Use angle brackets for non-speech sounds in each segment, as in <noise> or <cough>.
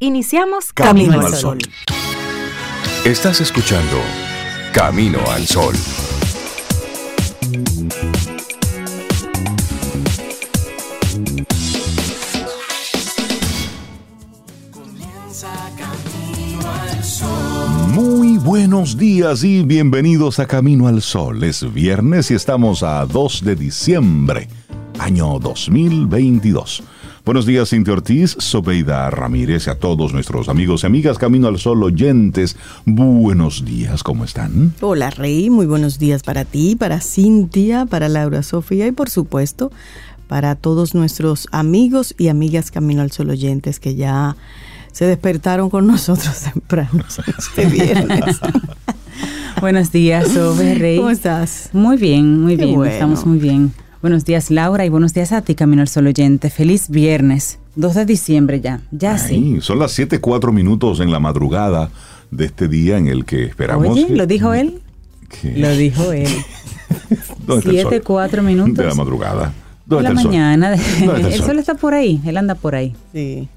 Iniciamos Camino, al Sol. Estás escuchando Camino al Sol. Muy buenos días y bienvenidos a Camino al Sol. Es viernes y estamos a 2 de diciembre, año 2022. Buenos días, Cintia Ortiz, Sobeida Ramírez y a todos nuestros amigos y amigas Camino al Sol oyentes. Buenos días, ¿cómo están? Hola, Rey. Muy buenos días para ti, para Cintia, para Laura Sofía y, por supuesto, para todos nuestros amigos y amigas Camino al Sol oyentes que ya se despertaron con nosotros <laughs> temprano este <laughs> viernes. Buenos días, Sobe Rey. ¿Cómo estás? Muy bien, muy Qué bien, bueno. estamos muy bien. Buenos días, Laura, y buenos días a ti, Camino al Sol oyente. Feliz viernes, 2 de diciembre ya, ya sí. Ay, son las 7, 4 minutos en la madrugada de este día en el que esperamos. Oye, que- ¿lo dijo él? que- Lo dijo él. <laughs> ¿Dónde está el Siete, cuatro minutos. De la madrugada. De ¿Dónde la está el sol? mañana. ¿Dónde está el <laughs> sol está por ahí, él anda por ahí. Sí.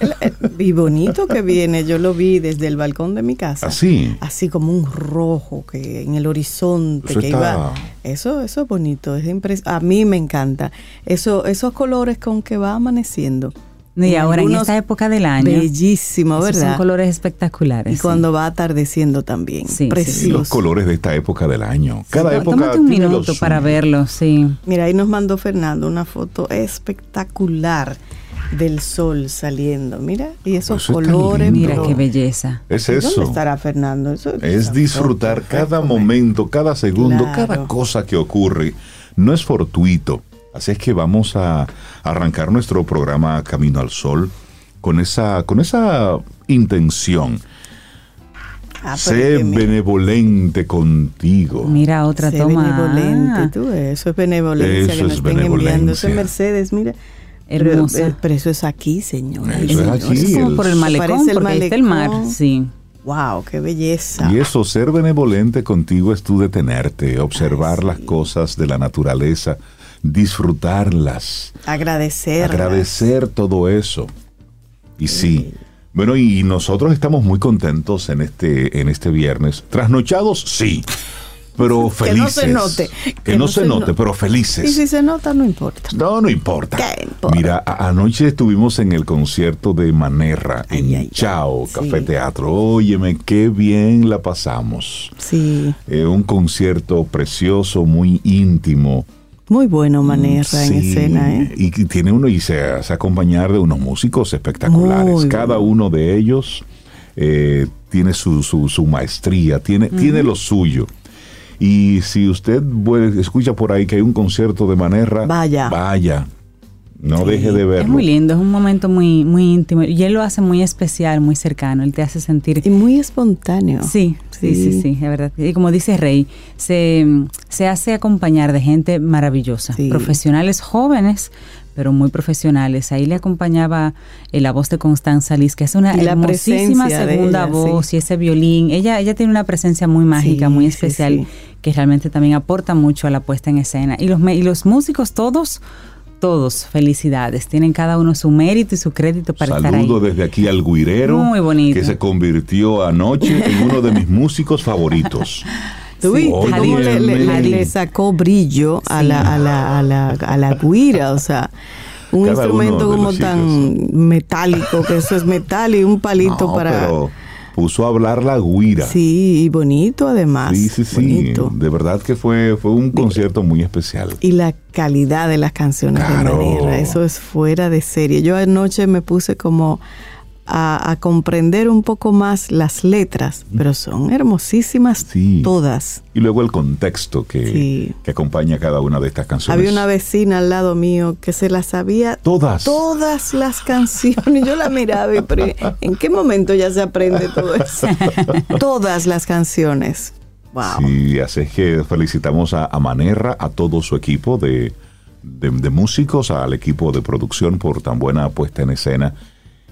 El- Y bonito que viene, yo lo vi desde el balcón de mi casa. Así. Así como un rojo que en el horizonte Eso que está- iba. Eso, eso es bonito, es impres- a mí me encanta. Eso, esos colores con que va amaneciendo. Y ahora en esta época del año. Bellísimo, esos ¿verdad? Son colores espectaculares. y sí. cuando va atardeciendo también. Sí, sí, sí. Precioso. Los colores de esta época del año. Cada época Tómate un tiene minuto para suyo. verlo, sí. Mira, ahí nos mandó Fernando una foto espectacular del sol saliendo. Mira, y esos Eso es tan colores. Mira qué belleza. Es ¿Dónde eso. estará Fernando? Eso- Es disfrutar cada momento, cada segundo, Claro. cada cosa que ocurre. No es fortuito. Así es que vamos a arrancar nuestro programa Camino al Sol con esa, con esa intención. Ah, sé benevolente contigo. Mira otra sé toma. benevolente, tú, eso es benevolencia Eso que nos es estén enviando. Eso es Mercedes, mira. Pero, Hermosa. eh, pero eso es aquí, señora. Eso es señores. aquí. es como el- por el malecón, Parece el porque ahí está el mar. Sí. Wow, qué belleza. Y eso, ser benevolente contigo es tú detenerte, observar las cosas de la naturaleza, disfrutarlas. Agradecer. agradecer todo eso. Y sí. Bueno, y nosotros estamos muy contentos en este, en este viernes. Trasnochados, sí. Pero Que no felices. se note. Que, no, se note, no- pero Y felices. si se nota, no importa. No, no importa. ¿Qué importa? Mira, anoche estuvimos en el concierto de Manerra Ay, en ay, ay. Chao, Sí. Café Teatro. Óyeme, qué bien la pasamos. Sí, Eh, un concierto precioso, muy íntimo. muy bueno Manerra en Sí, escena, ¿eh? Y que tiene uno y se hace acompañar de unos músicos espectaculares. Muy Cada bueno. uno de ellos eh, tiene su, su, su maestría, tiene, tiene lo suyo. Y si usted escucha por ahí que hay un concierto de Manerra, Vaya. Vaya. No Sí, deje de verlo. Es muy lindo, es un momento muy, muy íntimo. Y él lo hace muy especial, muy cercano. Él te hace sentir. Y muy espontáneo. Sí, sí, sí, Sí. sí, es verdad. Y como dice Rey, se, se hace acompañar de gente maravillosa, Sí. profesionales jóvenes, pero muy profesionales. Ahí le acompañaba eh, la voz de Constanza Liz, que es una la hermosísima segunda ella, voz sí. y ese violín. Ella, ella tiene una presencia muy mágica, Sí, muy especial, sí. que realmente también aporta mucho a la puesta en escena. Y los, me- y los músicos, todos, todos, felicidades. Tienen cada uno su mérito y su crédito para estar ahí. Saludo desde aquí al Guirero, Muy bonito. que se convirtió anoche en uno de mis músicos favoritos. <laughs> ¿Tú Sí, cómo le, le- men. le sacó brillo a, la, a, la, a, la, a la guira? O sea, un Cada instrumento como tan metálico, que eso es metal y un <laughs> palito No, para... pero puso a hablar la guira. Sí, y bonito además. Sí, sí, sí. bonito. De verdad que fue, fue un concierto muy especial. Y la calidad de las canciones Claro. de Manera, eso es fuera de serie. Yo anoche me puse como a, a comprender un poco más las letras, pero son hermosísimas Sí. todas. Y luego el contexto que, Sí. que acompaña cada una de estas canciones. Había una vecina al lado mío que se las sabía Todas. todas las canciones. Yo la miraba y pero ¿en qué momento ya se aprende todo eso? <laughs> todas las canciones. Wow. Sí, así es que felicitamos a, a Manerra, a todo su equipo de, de- de músicos, al equipo de producción por tan buena puesta en escena.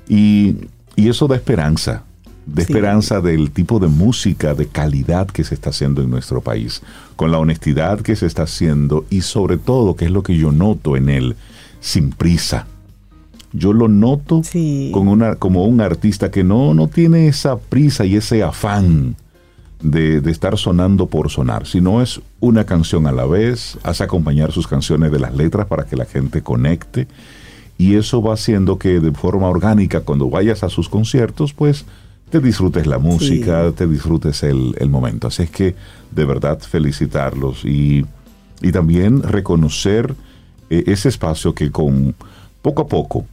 Y, y eso da esperanza, de Sí. esperanza del tipo de música de calidad que se está haciendo en nuestro país, con la honestidad que se está haciendo y sobre todo, que es lo que yo noto en él, sin prisa. yo lo noto con una, como un artista que no, no tiene esa prisa y ese afán de, de, estar sonando por sonar, sino es una canción a la vez, hace acompañar sus canciones de las letras para que la gente conecte y eso va haciendo que de forma orgánica cuando vayas a sus conciertos, pues te disfrutes la música, te disfrutes el, el, momento. Así es que de verdad felicitarlos y, y también reconocer eh, ese espacio que con poco a poco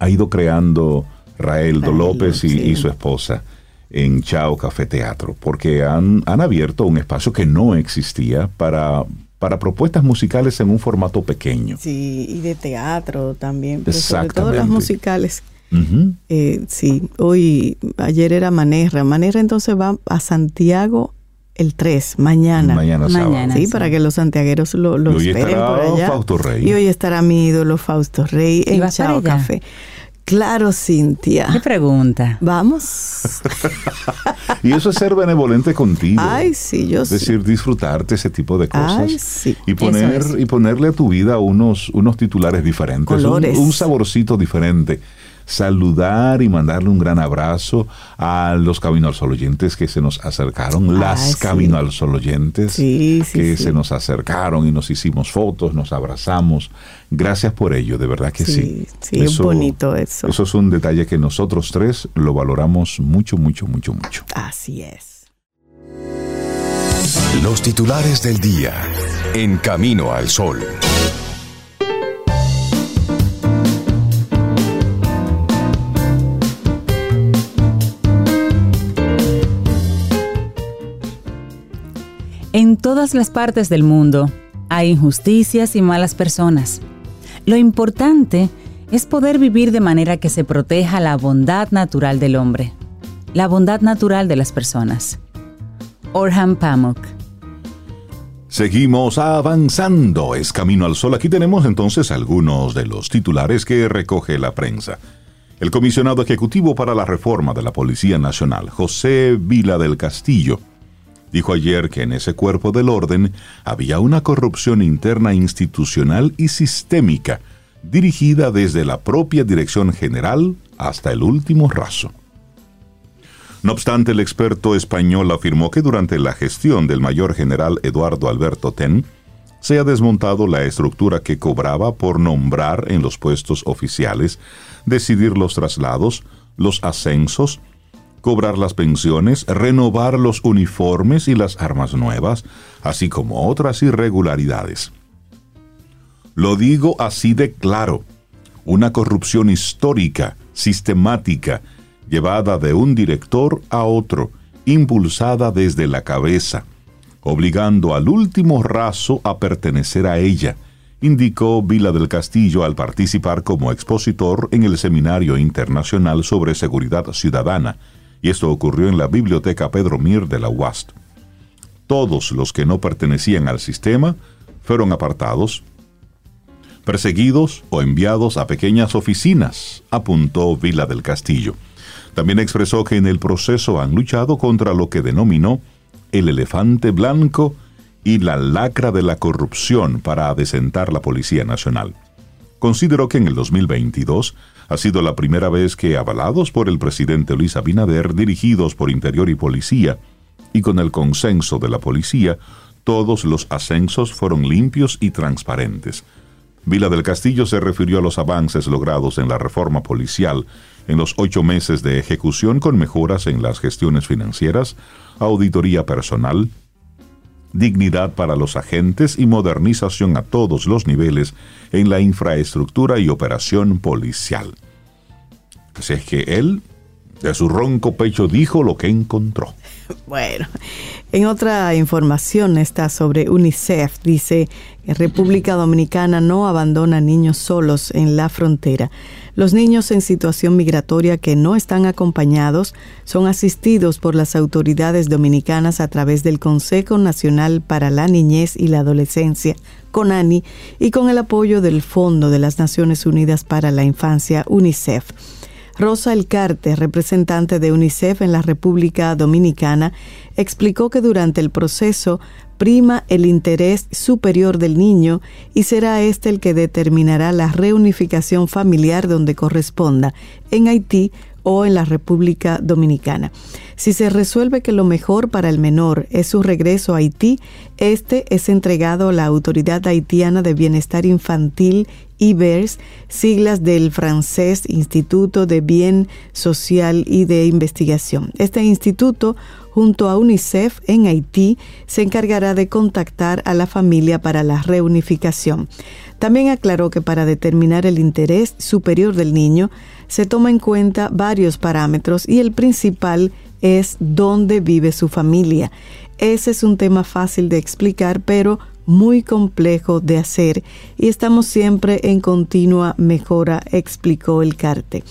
ha ido creando Raeldo López y, y, su esposa en Chao Café Teatro, porque han, han abierto un espacio que no existía para para propuestas musicales en un formato pequeño. Sí, y de teatro también, pero sobre todo las musicales. eh, sí, hoy, ayer era Manerra. Manerra entonces va a Santiago el 3, mañana. Mañana sábado. sí, para que los santiagueros lo, lo y hoy esperen estará por allá. Fausto Rey. Y hoy estará mi ídolo Fausto Rey en Chao allá? Claro, Cintia. ¿Qué pregunta? Vamos. <laughs> Y eso es ser benevolente contigo. Ay, sí, yo Es sí. decir, disfrutarte ese tipo de cosas. Ay, sí. Y poner, es. y ponerle a tu vida unos, unos titulares diferentes, un, Colores. un saborcito diferente. Saludar y mandarle un gran abrazo a los Camino al Sol oyentes que se nos acercaron, Ay, las sí. Camino al Sol oyentes Sí, sí, que sí. se nos acercaron y nos hicimos fotos, nos abrazamos. Gracias por ello, de verdad que sí. Sí, sí, es bonito eso. Eso es un detalle que nosotros tres lo valoramos mucho, mucho, mucho, mucho. Así es. Los titulares del día en Camino al Sol. En todas las partes del mundo hay injusticias y malas personas. Lo importante es poder vivir de manera que se proteja la bondad natural del hombre, la bondad natural de las personas. Orhan Pamuk. Seguimos avanzando, es Camino al Sol. Aquí tenemos entonces algunos de los titulares que recoge la prensa. El comisionado ejecutivo para la reforma de la Policía Nacional, José Vila del Castillo, dijo ayer que en ese cuerpo del orden había una corrupción interna institucional y sistémica, dirigida desde la propia Dirección General hasta el último raso. No obstante, el experto español afirmó que durante la gestión del mayor general Eduardo Alberto Ten, se ha desmontado la estructura que cobraba por nombrar en los puestos oficiales, decidir los traslados, los ascensos, cobrar las pensiones, renovar los uniformes y las armas nuevas, así como otras irregularidades. Lo digo así de claro, una corrupción histórica, sistemática, llevada de un director a otro, impulsada desde la cabeza, obligando al último raso a pertenecer a ella, indicó Vila del Castillo al participar como expositor en el Seminario Internacional sobre Seguridad Ciudadana, y esto ocurrió en la Biblioteca Pedro Mir de la UAST. Todos los que no pertenecían al sistema fueron apartados, perseguidos o enviados a pequeñas oficinas, apuntó Vila del Castillo. También expresó que en el proceso han luchado contra lo que denominó el elefante blanco y la lacra de la corrupción para adecentar la Policía Nacional. Consideró que en el 2022 ha sido la primera vez que, avalados por el presidente Luis Abinader, dirigidos por Interior y Policía, y con el consenso de la policía, todos los ascensos fueron limpios y transparentes. Vila del Castillo se refirió a los avances logrados en la reforma policial en los ocho meses de ejecución con mejoras en las gestiones financieras, auditoría personal, dignidad para los agentes y modernización a todos los niveles en la infraestructura y operación policial. Así es que él, de su ronco pecho, dijo lo que encontró. <laughs> Bueno, en otra información está sobre UNICEF. Dice República Dominicana no abandona niños solos en la frontera. Los niños en situación migratoria que no están acompañados son asistidos por las autoridades dominicanas a través del Consejo Nacional para la Niñez y la Adolescencia, CONANI, y con el apoyo del Fondo de las Naciones Unidas para la Infancia, UNICEF. Rosa Elcarte, representante de UNICEF en la República Dominicana, explicó que durante el proceso prima el interés superior del niño y será este el que determinará la reunificación familiar donde corresponda, en Haití o en la República Dominicana. Si se resuelve que lo mejor para el menor es su regreso a Haití, este es entregado a la Autoridad Haitiana de Bienestar Infantil IBERS, siglas del francés Instituto de Bien Social y de Investigación. Este instituto, junto a UNICEF en Haití, se encargará de contactar a la familia para la reunificación. También aclaró que para determinar el interés superior del niño se toma en cuenta varios parámetros y el principal es dónde vive su familia. Ese es un tema fácil de explicar, pero muy complejo de hacer y estamos siempre en continua mejora, explicó el CARTE.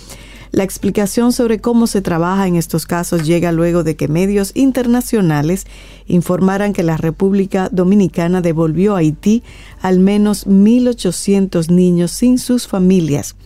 La explicación sobre cómo se trabaja en estos casos llega luego de que medios internacionales informaran que la República Dominicana devolvió a Haití al menos 1.800 niños sin sus familias.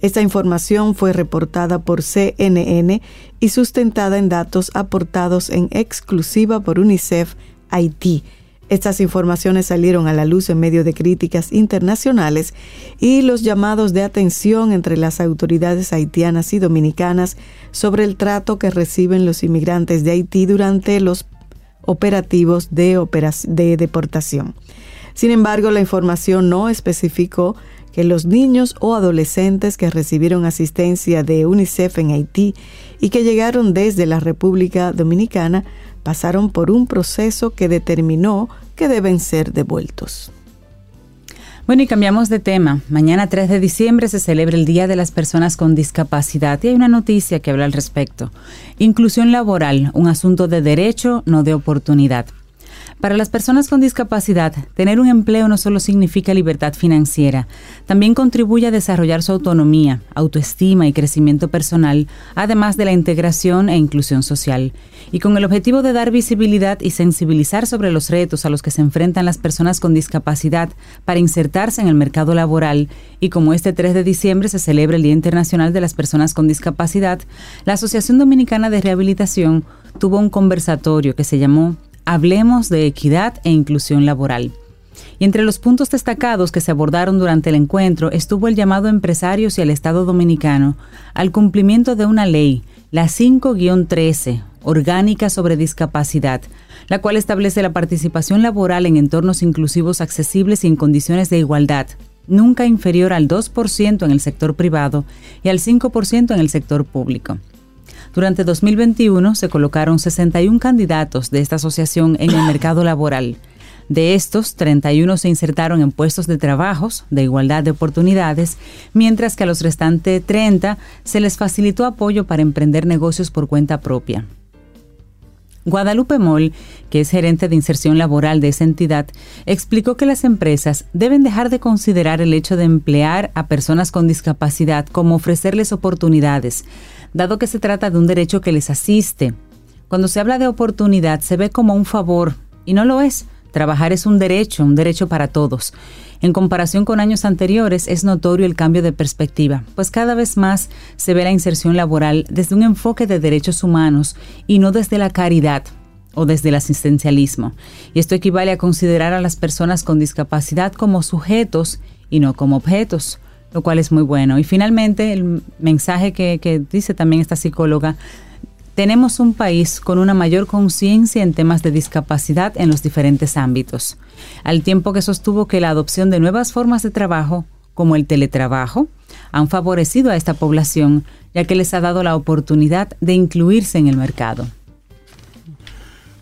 Esta información fue reportada por CNN y sustentada en datos aportados en exclusiva por UNICEF Haití estas informaciones salieron a la luz en medio de críticas internacionales y los llamados de atención entre las autoridades haitianas y dominicanas sobre el trato que reciben los inmigrantes de Haití durante los operativos de, de deportación. Sin embargo, la información no especificó que los niños o adolescentes que recibieron asistencia de UNICEF en Haití y que llegaron desde la República Dominicana pasaron por un proceso que determinó que deben ser devueltos. Bueno, y cambiamos de tema. Mañana 3 de diciembre se celebra el Día de las Personas con Discapacidad y hay una noticia que habla al respecto. Inclusión laboral, un asunto de derecho, no de oportunidad. Para las personas con discapacidad, tener un empleo no solo significa libertad financiera, también contribuye a desarrollar su autonomía, autoestima y crecimiento personal, además de la integración e inclusión social. Y con el objetivo de dar visibilidad y sensibilizar sobre los retos a los que se enfrentan las personas con discapacidad para insertarse en el mercado laboral, y como este 3 de diciembre se celebra el Día Internacional de las Personas con Discapacidad, la Asociación Dominicana de Rehabilitación tuvo un conversatorio que se llamó Hablemos de equidad e inclusión laboral. Y entre los puntos destacados que se abordaron durante el encuentro estuvo el llamado a empresarios y al Estado dominicano al cumplimiento de una ley, la 5-13, orgánica sobre discapacidad, la cual establece la participación laboral en entornos inclusivos accesibles y en condiciones de igualdad, nunca inferior al 2% en el sector privado y al 5% en el sector público. Durante 2021 se colocaron 61 candidatos de esta asociación en el mercado laboral. De estos, 31 se insertaron en puestos de trabajos de igualdad de oportunidades, mientras que a los restantes 30 se les facilitó apoyo para emprender negocios por cuenta propia. Guadalupe Moll, que es gerente de inserción laboral de esa entidad, explicó que las empresas deben dejar de considerar el hecho de emplear a personas con discapacidad como ofrecerles oportunidades, dado que se trata de un derecho que les asiste. Cuando se habla de oportunidad se ve como un favor, y no lo es. Trabajar es un derecho, un derecho para todos. En comparación con años anteriores, es notorio el cambio de perspectiva, pues cada vez más se ve la inserción laboral desde un enfoque de derechos humanos y no desde la caridad o desde el asistencialismo. Y esto equivale a considerar a las personas con discapacidad como sujetos y no como objetos lo cual es muy bueno. Y finalmente, el mensaje que, dice también esta psicóloga, tenemos un país con una mayor conciencia en temas de discapacidad en los diferentes ámbitos, al tiempo que sostuvo que la adopción de nuevas formas de trabajo, como el teletrabajo, han favorecido a esta población, ya que les ha dado la oportunidad de incluirse en el mercado.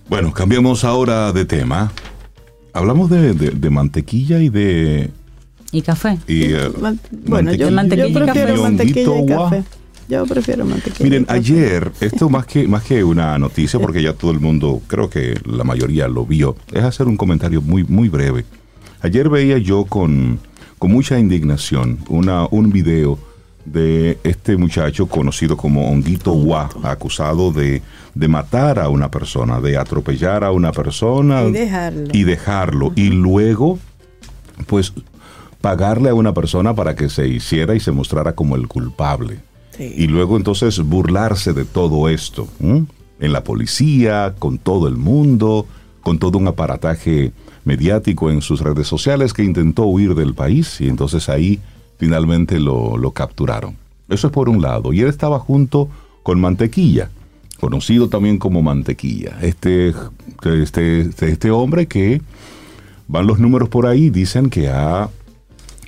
Bueno, cambiamos ahora de tema. Hablamos de mantequilla y de y café. Eh, bueno, yo, prefiero mantequilla y café. Yo prefiero mantequilla. Miren, ayer, esto <laughs> más que, más que una noticia, porque ya todo el mundo, creo que la mayoría lo vio, es hacer un comentario muy, muy breve. Ayer veía yo con, con mucha indignación una, un video de este muchacho conocido como Honguito Gua, acusado de, de, matar a una persona, de atropellar a una persona y dejarlo. Y, dejarlo, y luego, pues pagarle a una persona para que se hiciera y se mostrara como el culpable. Y luego entonces burlarse de todo esto, ¿m? en la policía, con todo el mundo, con todo un aparataje mediático en sus redes sociales que intentó huir del país y entonces ahí finalmente lo, lo capturaron. Eso es por un lado. Y él estaba junto con Mantequilla, conocido también como Mantequilla. Este, este, este, este hombre que van los números por ahí, dicen que ha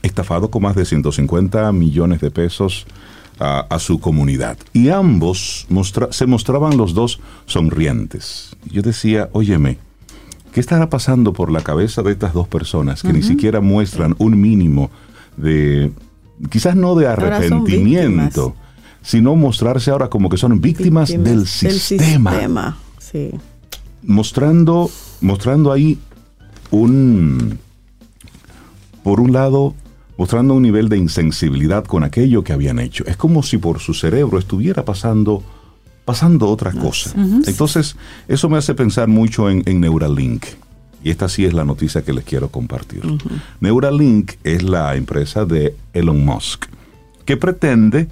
estafado con más de 150 millones de pesos a, a su comunidad. Y ambos mostra- se mostraban los dos sonrientes. Yo decía, óyeme, ¿qué estará pasando por la cabeza de estas dos personas que ni siquiera muestran un mínimo de, quizás no de arrepentimiento, sino mostrarse ahora como que son víctimas, del sistema? sistema, Sí. mostrando, mostrando ahí un, por un lado, mostrando un nivel de insensibilidad con aquello que habían hecho. Es como si por su cerebro estuviera pasando, pasando otra cosa. Entonces, eso me hace pensar mucho en, en Neuralink. Y esta sí es la noticia que les quiero compartir. Neuralink es la empresa de Elon Musk, que pretende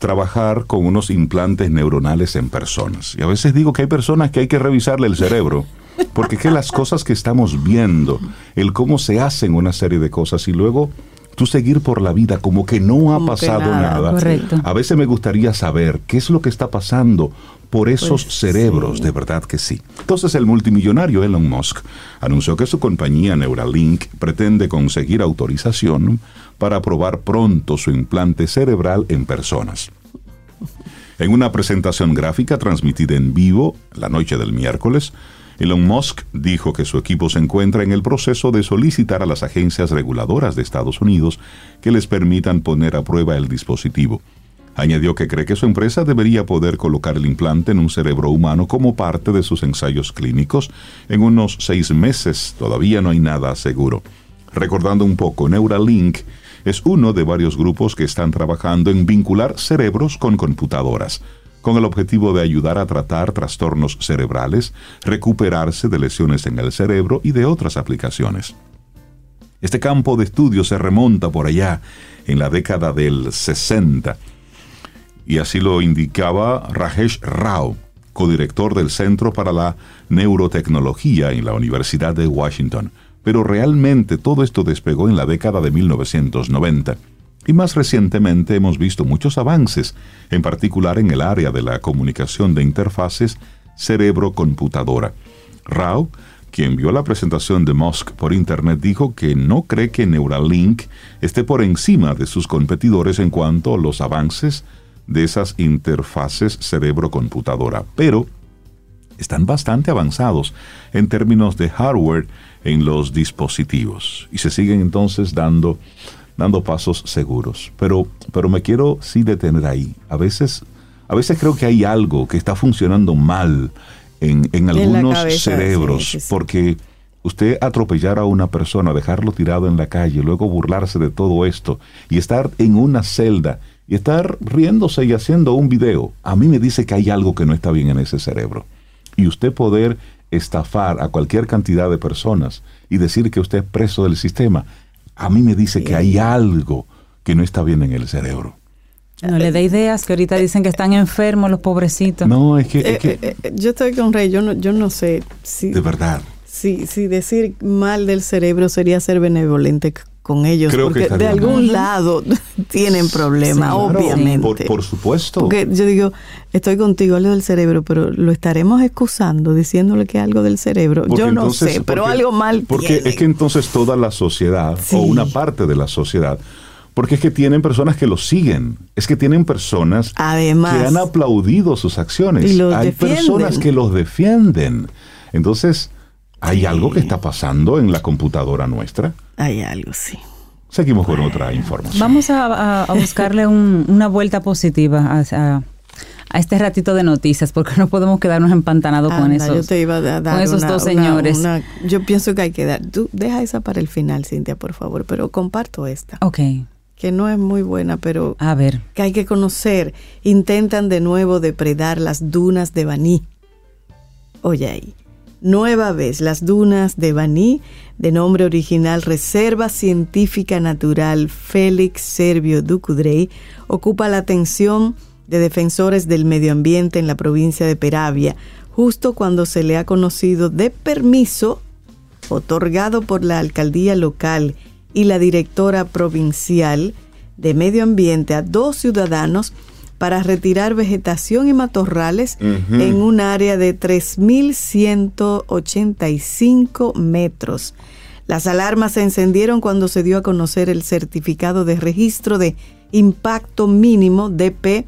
trabajar con unos implantes neuronales en personas. Y a veces digo que hay personas que hay que revisarle el cerebro, porque que las cosas que estamos viendo, el cómo se hacen una serie de cosas y luego tú seguir por la vida como que no ha Como pasado nada. A veces me gustaría saber qué es lo que está pasando por esos Pues, cerebros, sí. de verdad que sí. Entonces el multimillonario Elon Musk anunció que su compañía Neuralink pretende conseguir autorización para probar pronto su implante cerebral en personas. En una presentación gráfica transmitida en vivo la noche del miércoles, Elon Musk dijo que su equipo se encuentra en el proceso de solicitar a las agencias reguladoras de Estados Unidos que les permitan poner a prueba el dispositivo. Añadió que cree que su empresa debería poder colocar el implante en un cerebro humano como parte de sus ensayos clínicos en unos seis meses. Todavía no hay nada seguro. Recordando un poco, Neuralink es uno de varios grupos que están trabajando en vincular cerebros con computadoras, con el objetivo de ayudar a tratar trastornos cerebrales, recuperarse de lesiones en el cerebro y de otras aplicaciones. Este campo de estudio se remonta por allá en la década del 60 y así lo indicaba Rajesh Rao, codirector del Centro para la Neurotecnología en la Universidad de Washington. Pero realmente todo esto despegó en la década de 1990. Y más recientemente hemos visto muchos avances, en particular en el área de la comunicación de interfaces cerebro-computadora. Rao, quien vio la presentación de Musk por internet, dijo que no cree que Neuralink esté por encima de sus competidores en cuanto a los avances de esas interfaces cerebro-computadora, pero están bastante avanzados en términos de hardware en los dispositivos y se siguen entonces dando, dando pasos seguros. Pero, pero me quiero sí detener ahí. A veces, a veces creo que hay algo que está funcionando mal en, en algunos cerebros, sí, sí, sí. porque usted atropellar a una persona, dejarlo tirado en la calle, luego burlarse de todo esto y estar en una celda y estar riéndose y haciendo un video, a mí me dice que hay algo que no está bien en ese cerebro. Y usted poder estafar a cualquier cantidad de personas y decir que usted es preso del sistema, a mí me dice que hay algo que no está bien en el cerebro. No le dé ideas, que ahorita dicen que están enfermos los pobrecitos. No, es que, es Eh, que eh, eh, yo estoy con Rey, yo no, yo no sé si, de verdad. Si, si decir mal del cerebro sería ser benevolente con ellos, Creo que porque de estaría algún mal. lado <laughs> tienen problemas, Claro, obviamente. Por, por supuesto. Porque yo digo, estoy contigo, algo del cerebro, pero lo estaremos excusando diciéndole que algo del cerebro. Porque yo no sé, pero porque- algo mal Porque es que entonces toda la sociedad, Sí. o una parte de la sociedad, porque es que tienen personas que los siguen, es que tienen personas Además. que han aplaudido sus acciones. Y los Hay defienden. personas que los defienden. Entonces, hay algo que está pasando en la computadora nuestra. Hay algo, sí. Seguimos con otra información. Vamos a, a- a buscarle un- una vuelta positiva a, a- a este ratito de noticias, porque no podemos quedarnos empantanados con esos, yo te iba a dar con esos una- dos una- señores. una- yo pienso que hay que dar. Tú deja esa para el final, Cintia, por favor, pero comparto esta, Ok, que no es muy buena, pero a ver. que hay que conocer. Intentan de nuevo depredar las dunas de Baní. Oye ahí. Nueva vez. Las dunas de Baní, de nombre original Reserva Científica Natural Félix Servio Ducudrey, ocupa la atención de defensores del medio ambiente en la provincia de Peravia, justo cuando se le ha conocido de permiso otorgado por la alcaldía local y la directora provincial de medio ambiente a dos ciudadanos para retirar vegetación y matorrales en un área de 3.185 metros. Las alarmas se encendieron cuando se dio a conocer el certificado de registro de impacto mínimo DP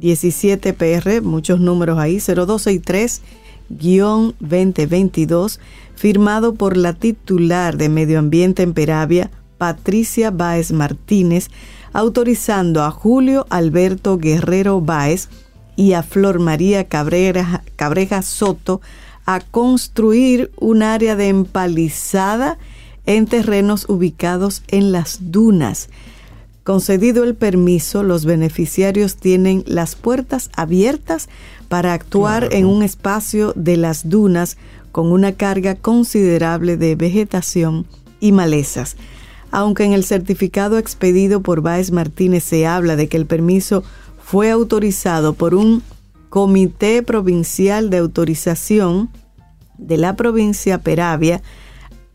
17PR, muchos números ahí, 0263-2022, firmado por la titular de Medio Ambiente en Peravia, Patricia Báez Martínez, autorizando a Julio Alberto Guerrero Báez y a Flor María Cabrera, Cabreja Soto a construir un área de empalizada en terrenos ubicados en las dunas. Concedido el permiso, los beneficiarios tienen las puertas abiertas para actuar en un espacio de las dunas con una carga considerable de vegetación y malezas. Aunque en el certificado expedido por Báez Martínez se habla de que el permiso fue autorizado por un Comité Provincial de Autorización de la provincia Peravia,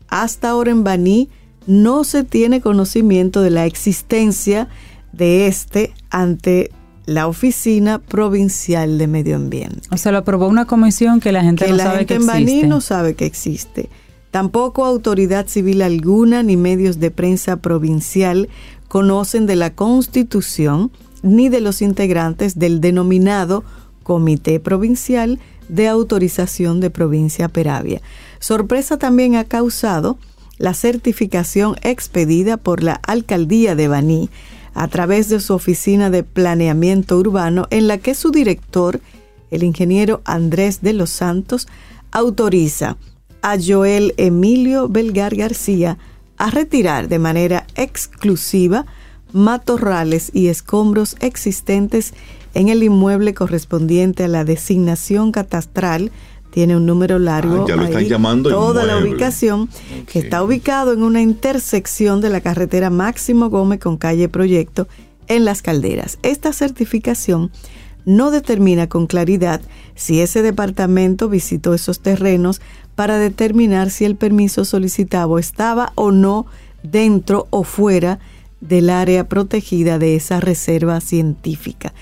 hasta ahora en Baní no se tiene conocimiento de la existencia de este ante la Oficina Provincial de Medio Ambiente. O sea, lo aprobó una comisión que la gente no sabe que en Baní no sabe que existe. Tampoco autoridad civil alguna ni medios de prensa provincial conocen de la constitución ni de los integrantes del denominado Comité Provincial de Autorización de Provincia Peravia. Sorpresa también ha causado la certificación expedida por la Alcaldía de Baní a través de su oficina de planeamiento urbano en la que su director, el ingeniero Andrés de los Santos, autoriza a Joel Emilio Belgar García a retirar de manera exclusiva matorrales y escombros existentes en el inmueble correspondiente a la designación catastral tiene un número largo. Ah, ya lo están llamando Toda la ubicación que está ubicado en una intersección de la carretera Máximo Gómez con calle Proyecto en Las Calderas. Esta certificación no determina con claridad si ese departamento visitó esos terrenos para determinar si el permiso solicitado estaba o no dentro o fuera del área protegida de esa reserva científica.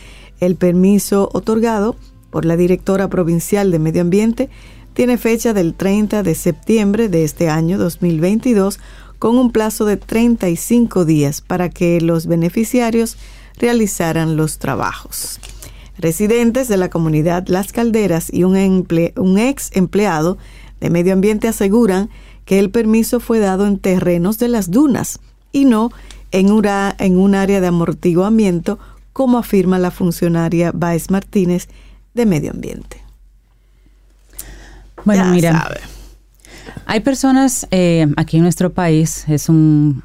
El permiso otorgado por la directora provincial de Medio Ambiente tiene fecha del 30 de septiembre de este año 2022 con un plazo de 35 días para que los beneficiarios realizaran los trabajos. Residentes de la comunidad Las Calderas y un, un ex empleado de medio ambiente aseguran que el permiso fue dado en terrenos de las dunas y no en, en un área de amortiguamiento, como afirma la funcionaria Baez Martínez de Medio Ambiente. Bueno, mira, hay personas eh, aquí en nuestro país, es un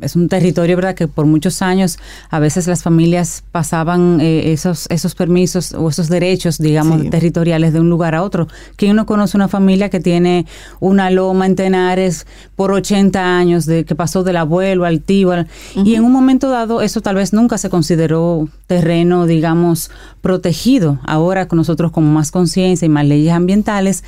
es un territorio, ¿verdad?, que por muchos años a veces las familias pasaban eh, esos, esos permisos o esos derechos, digamos, territoriales de un lugar a otro. ¿Quién no conoce una familia que tiene una loma en Tenares por 80 años, de que pasó del abuelo al tío? Y en un momento dado eso tal vez nunca se consideró terreno, digamos, protegido. Ahora con nosotros con más conciencia y más leyes ambientales,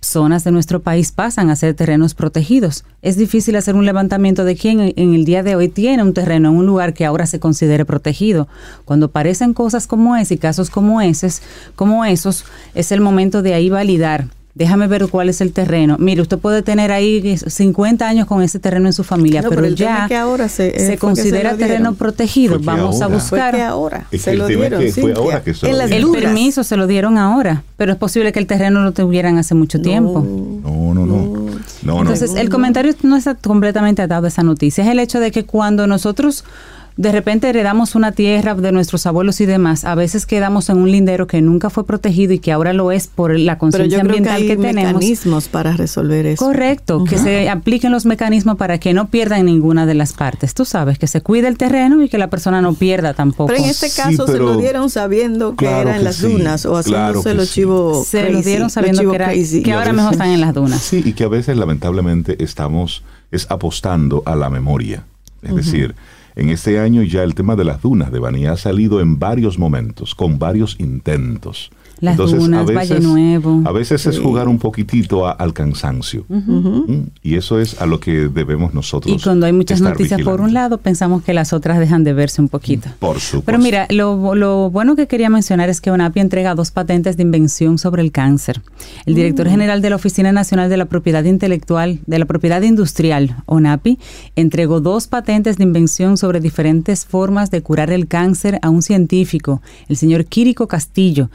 zonas de nuestro país pasan a ser terrenos protegidos. Es difícil hacer un levantamiento de quién en el día de hoy tiene un terreno en un lugar que ahora se considere protegido. Cuando aparecen cosas como ese y casos como esos, como esos, es el momento de ahí validar déjame ver cuál es el terreno. Mire, usted puede tener ahí 50 años con ese terreno en su familia, pero, ya que ahora se, eh, considera terreno protegido. Vamos a buscar. ahora se lo dieron. el permiso se lo dieron ahora, pero es posible que el terreno lo tuvieran hace mucho tiempo. No, no, no. Entonces, el comentario no está completamente atado a esa noticia. Es el hecho de que cuando nosotros de repente heredamos una tierra de nuestros abuelos y demás, a veces quedamos en un lindero que nunca fue protegido y que ahora lo es por la conciencia ambiental que, tenemos. mecanismos para resolver eso. Correcto, que se apliquen los mecanismos para que no pierdan ninguna de las partes. Tú sabes, que se cuide el terreno y que la persona no pierda tampoco. Pero en este caso se lo dieron sabiendo que era en las dunas o haciéndose los chivos Se lo dieron sabiendo que, era, que ahora mejor están en las dunas. Sí, y que a veces lamentablemente estamos es apostando a la memoria. Es decir, en este año ya el tema de las dunas de Banía ha salido en varios momentos, con varios intentos. Las dunas, a veces, Valle Nuevo. A veces es jugar un poquitito al cansancio. Mm, y eso es a lo que debemos nosotros. Y cuando hay muchas noticias por un lado, pensamos que las otras dejan de verse un poquito. Por supuesto. Pero mira, lo, lo bueno que quería mencionar es que ONAPI entrega dos patentes de invención sobre el cáncer. El director mm. general de la Oficina Nacional de la Propiedad Intelectual, de la Propiedad Industrial, ONAPI, entregó dos patentes de invención sobre diferentes formas de curar el cáncer a un científico, el señor Quirico Castillo,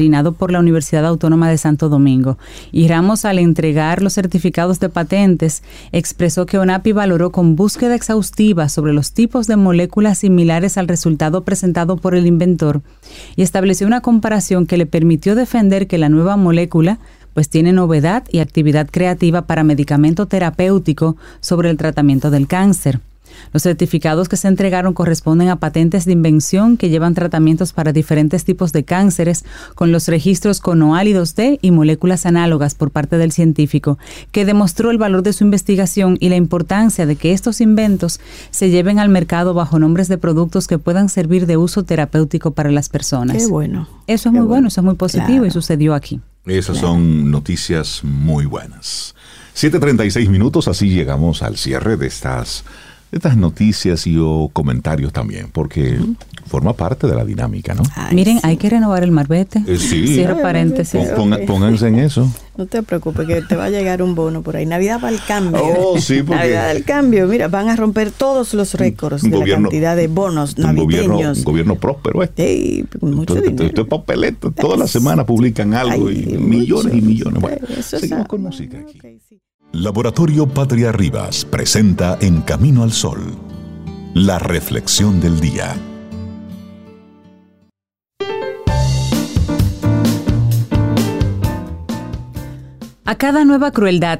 a por la Universidad Autónoma de Santo Domingo. Y Ramos, al entregar los certificados de patentes, expresó que ONAPI valoró con búsqueda exhaustiva sobre los tipos de moléculas similares al resultado presentado por el inventor y estableció una comparación que le permitió defender que la nueva molécula pues tiene novedad y actividad creativa para medicamento terapéutico sobre el tratamiento del cáncer. Los certificados que se entregaron corresponden a patentes de invención que llevan tratamientos para diferentes tipos de cánceres con los registros conoálidos de y moléculas análogas por parte del científico, que demostró el valor de su investigación y la importancia de que estos inventos se lleven al mercado bajo nombres de productos que puedan servir de uso terapéutico para las personas. Qué bueno. Eso es muy bueno. eso es muy positivo y sucedió aquí. Esas son noticias muy buenas. 7.36 minutos, así llegamos al cierre de estas estas noticias y o comentarios también, porque forma parte de la dinámica, ¿no? Miren, hay que renovar el marbete. Eh, sí. Cierro paréntesis. pónganse en eso. No te preocupes, que te va a llegar un bono por ahí. Navidad va al cambio. Oh, sí, porque... Navidad al cambio. Mira, van a romper todos los récords de la cantidad de bonos navideños. Un gobierno, próspero, ¿eh? Sí, mucho dinero. Esto es papeleto. Toda la semana publican algo y millones y millones. Bueno, seguimos con música aquí. Laboratorio Patria Rivas presenta En Camino al Sol, la reflexión del día. A cada nueva crueldad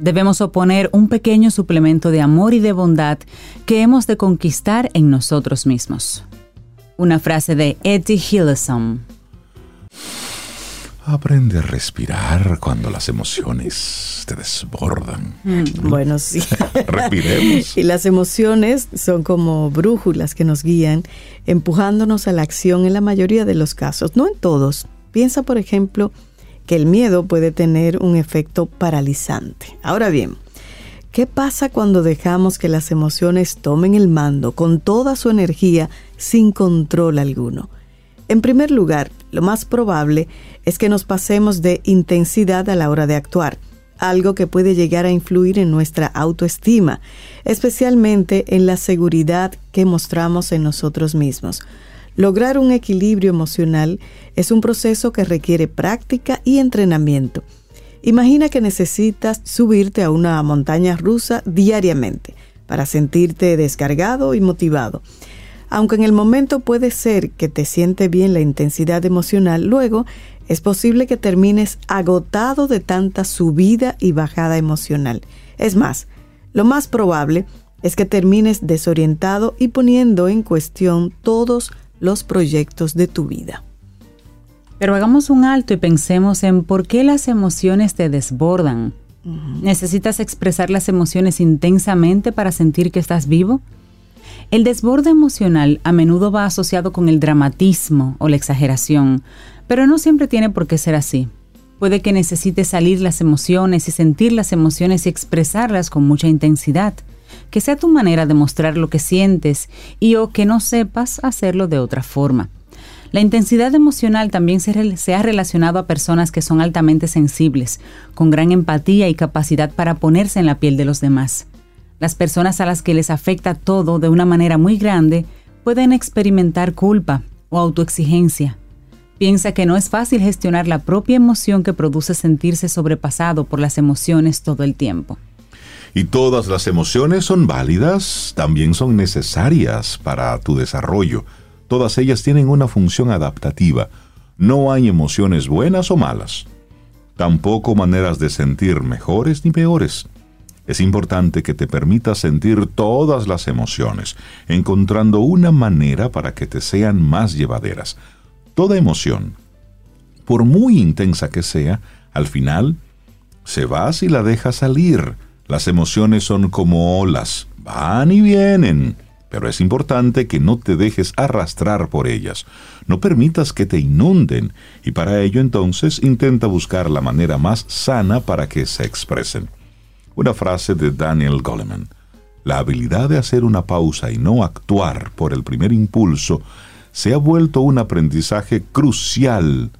debemos oponer un pequeño suplemento de amor y de bondad que hemos de conquistar en nosotros mismos. Una frase de Eddie Hillesum. Aprende a respirar cuando las emociones te desbordan. Mm, bueno, sí. <laughs> Respiremos. Y las emociones son como brújulas que nos guían, empujándonos a la acción en la mayoría de los casos, no en todos. Piensa, por ejemplo, que el miedo puede tener un efecto paralizante. Ahora bien, ¿qué pasa cuando dejamos que las emociones tomen el mando con toda su energía sin control alguno? En primer lugar, lo más probable es que nos pasemos de intensidad a la hora de actuar, algo que puede llegar a influir en nuestra autoestima, especialmente en la seguridad que mostramos en nosotros mismos. Lograr un equilibrio emocional es un proceso que requiere práctica y entrenamiento. Imagina que necesitas subirte a una montaña rusa diariamente para sentirte descargado y motivado. Aunque en el momento puede ser que te siente bien la intensidad emocional, luego es posible que termines agotado de tanta subida y bajada emocional. Es más, lo más probable es que termines desorientado y poniendo en cuestión todos los proyectos de tu vida. Pero hagamos un alto y pensemos en por qué las emociones te desbordan. ¿Necesitas expresar las emociones intensamente para sentir que estás vivo? El desborde emocional a menudo va asociado con el dramatismo o la exageración, pero no siempre tiene por qué ser así. Puede que necesites salir las emociones y sentir las emociones y expresarlas con mucha intensidad, que sea tu manera de mostrar lo que sientes y o que no sepas hacerlo de otra forma. La intensidad emocional también se, ha relacionado a personas que son altamente sensibles, con gran empatía y capacidad para ponerse en la piel de los demás. Las personas a las que les afecta todo de una manera muy grande pueden experimentar culpa o autoexigencia. Piensa que no es fácil gestionar la propia emoción que produce sentirse sobrepasado por las emociones todo el tiempo. Y todas las emociones son válidas, también son necesarias para tu desarrollo. Todas ellas tienen una función adaptativa. No hay emociones buenas o malas. Tampoco maneras de sentir mejores ni peores. Es importante que te permitas sentir todas las emociones, encontrando una manera para que te sean más llevaderas. Toda emoción, por muy intensa que sea, al final se va si la dejas salir. Las emociones son como olas, van y vienen, pero es importante que no te dejes arrastrar por ellas. No permitas que te inunden y para ello entonces intenta buscar la manera más sana para que se expresen. Una frase de Daniel Goleman. La habilidad de hacer una pausa y no actuar por el primer impulso se ha vuelto un aprendizaje crucial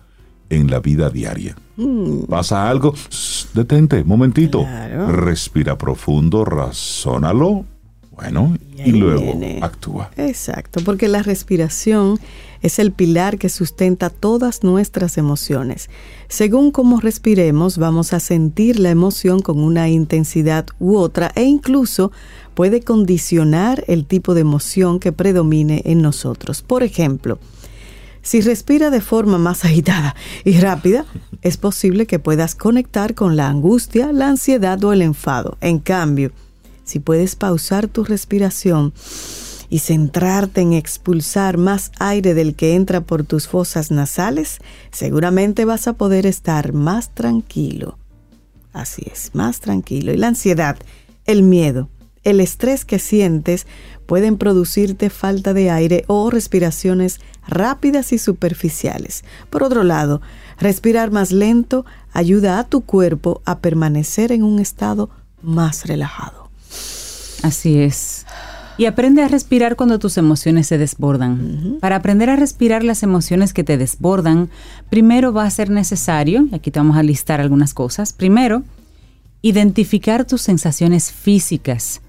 en la vida diaria. Mm. ¿Pasa algo? detente, momentito. Respira profundo, razónalo. Bueno, y, luego actúa. Exacto, porque la respiración es el pilar que sustenta todas nuestras emociones. Según cómo respiremos, vamos a sentir la emoción con una intensidad u otra e incluso puede condicionar el tipo de emoción que predomine en nosotros. Por ejemplo, si respira de forma más <laughs> agitada y rápida, es posible que puedas conectar con la angustia, la ansiedad o el enfado. En cambio, si puedes pausar tu respiración y centrarte en expulsar más aire del que entra por tus fosas nasales, seguramente vas a poder estar más tranquilo. Así es, más tranquilo. Y la ansiedad, el miedo, el estrés que sientes pueden producirte falta de aire o respiraciones rápidas y superficiales. Por otro lado, respirar más lento ayuda a tu cuerpo a permanecer en un estado más relajado. Así es. Y aprende a respirar cuando tus emociones se desbordan. Para aprender a respirar las emociones que te desbordan, primero va a ser necesario, y aquí te vamos a listar algunas cosas, primero, identificar tus sensaciones físicas.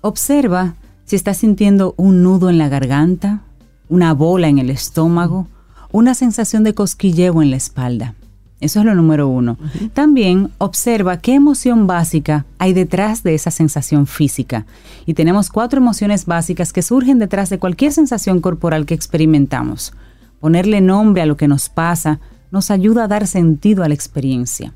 Observa si estás sintiendo un nudo en la garganta, una bola en el estómago, una sensación de cosquilleo en la espalda. Eso es lo número uno. También observa qué emoción básica hay detrás de esa sensación física. Y tenemos cuatro emociones básicas que surgen detrás de cualquier sensación corporal que experimentamos. Ponerle nombre a lo que nos pasa nos ayuda a dar sentido a la experiencia.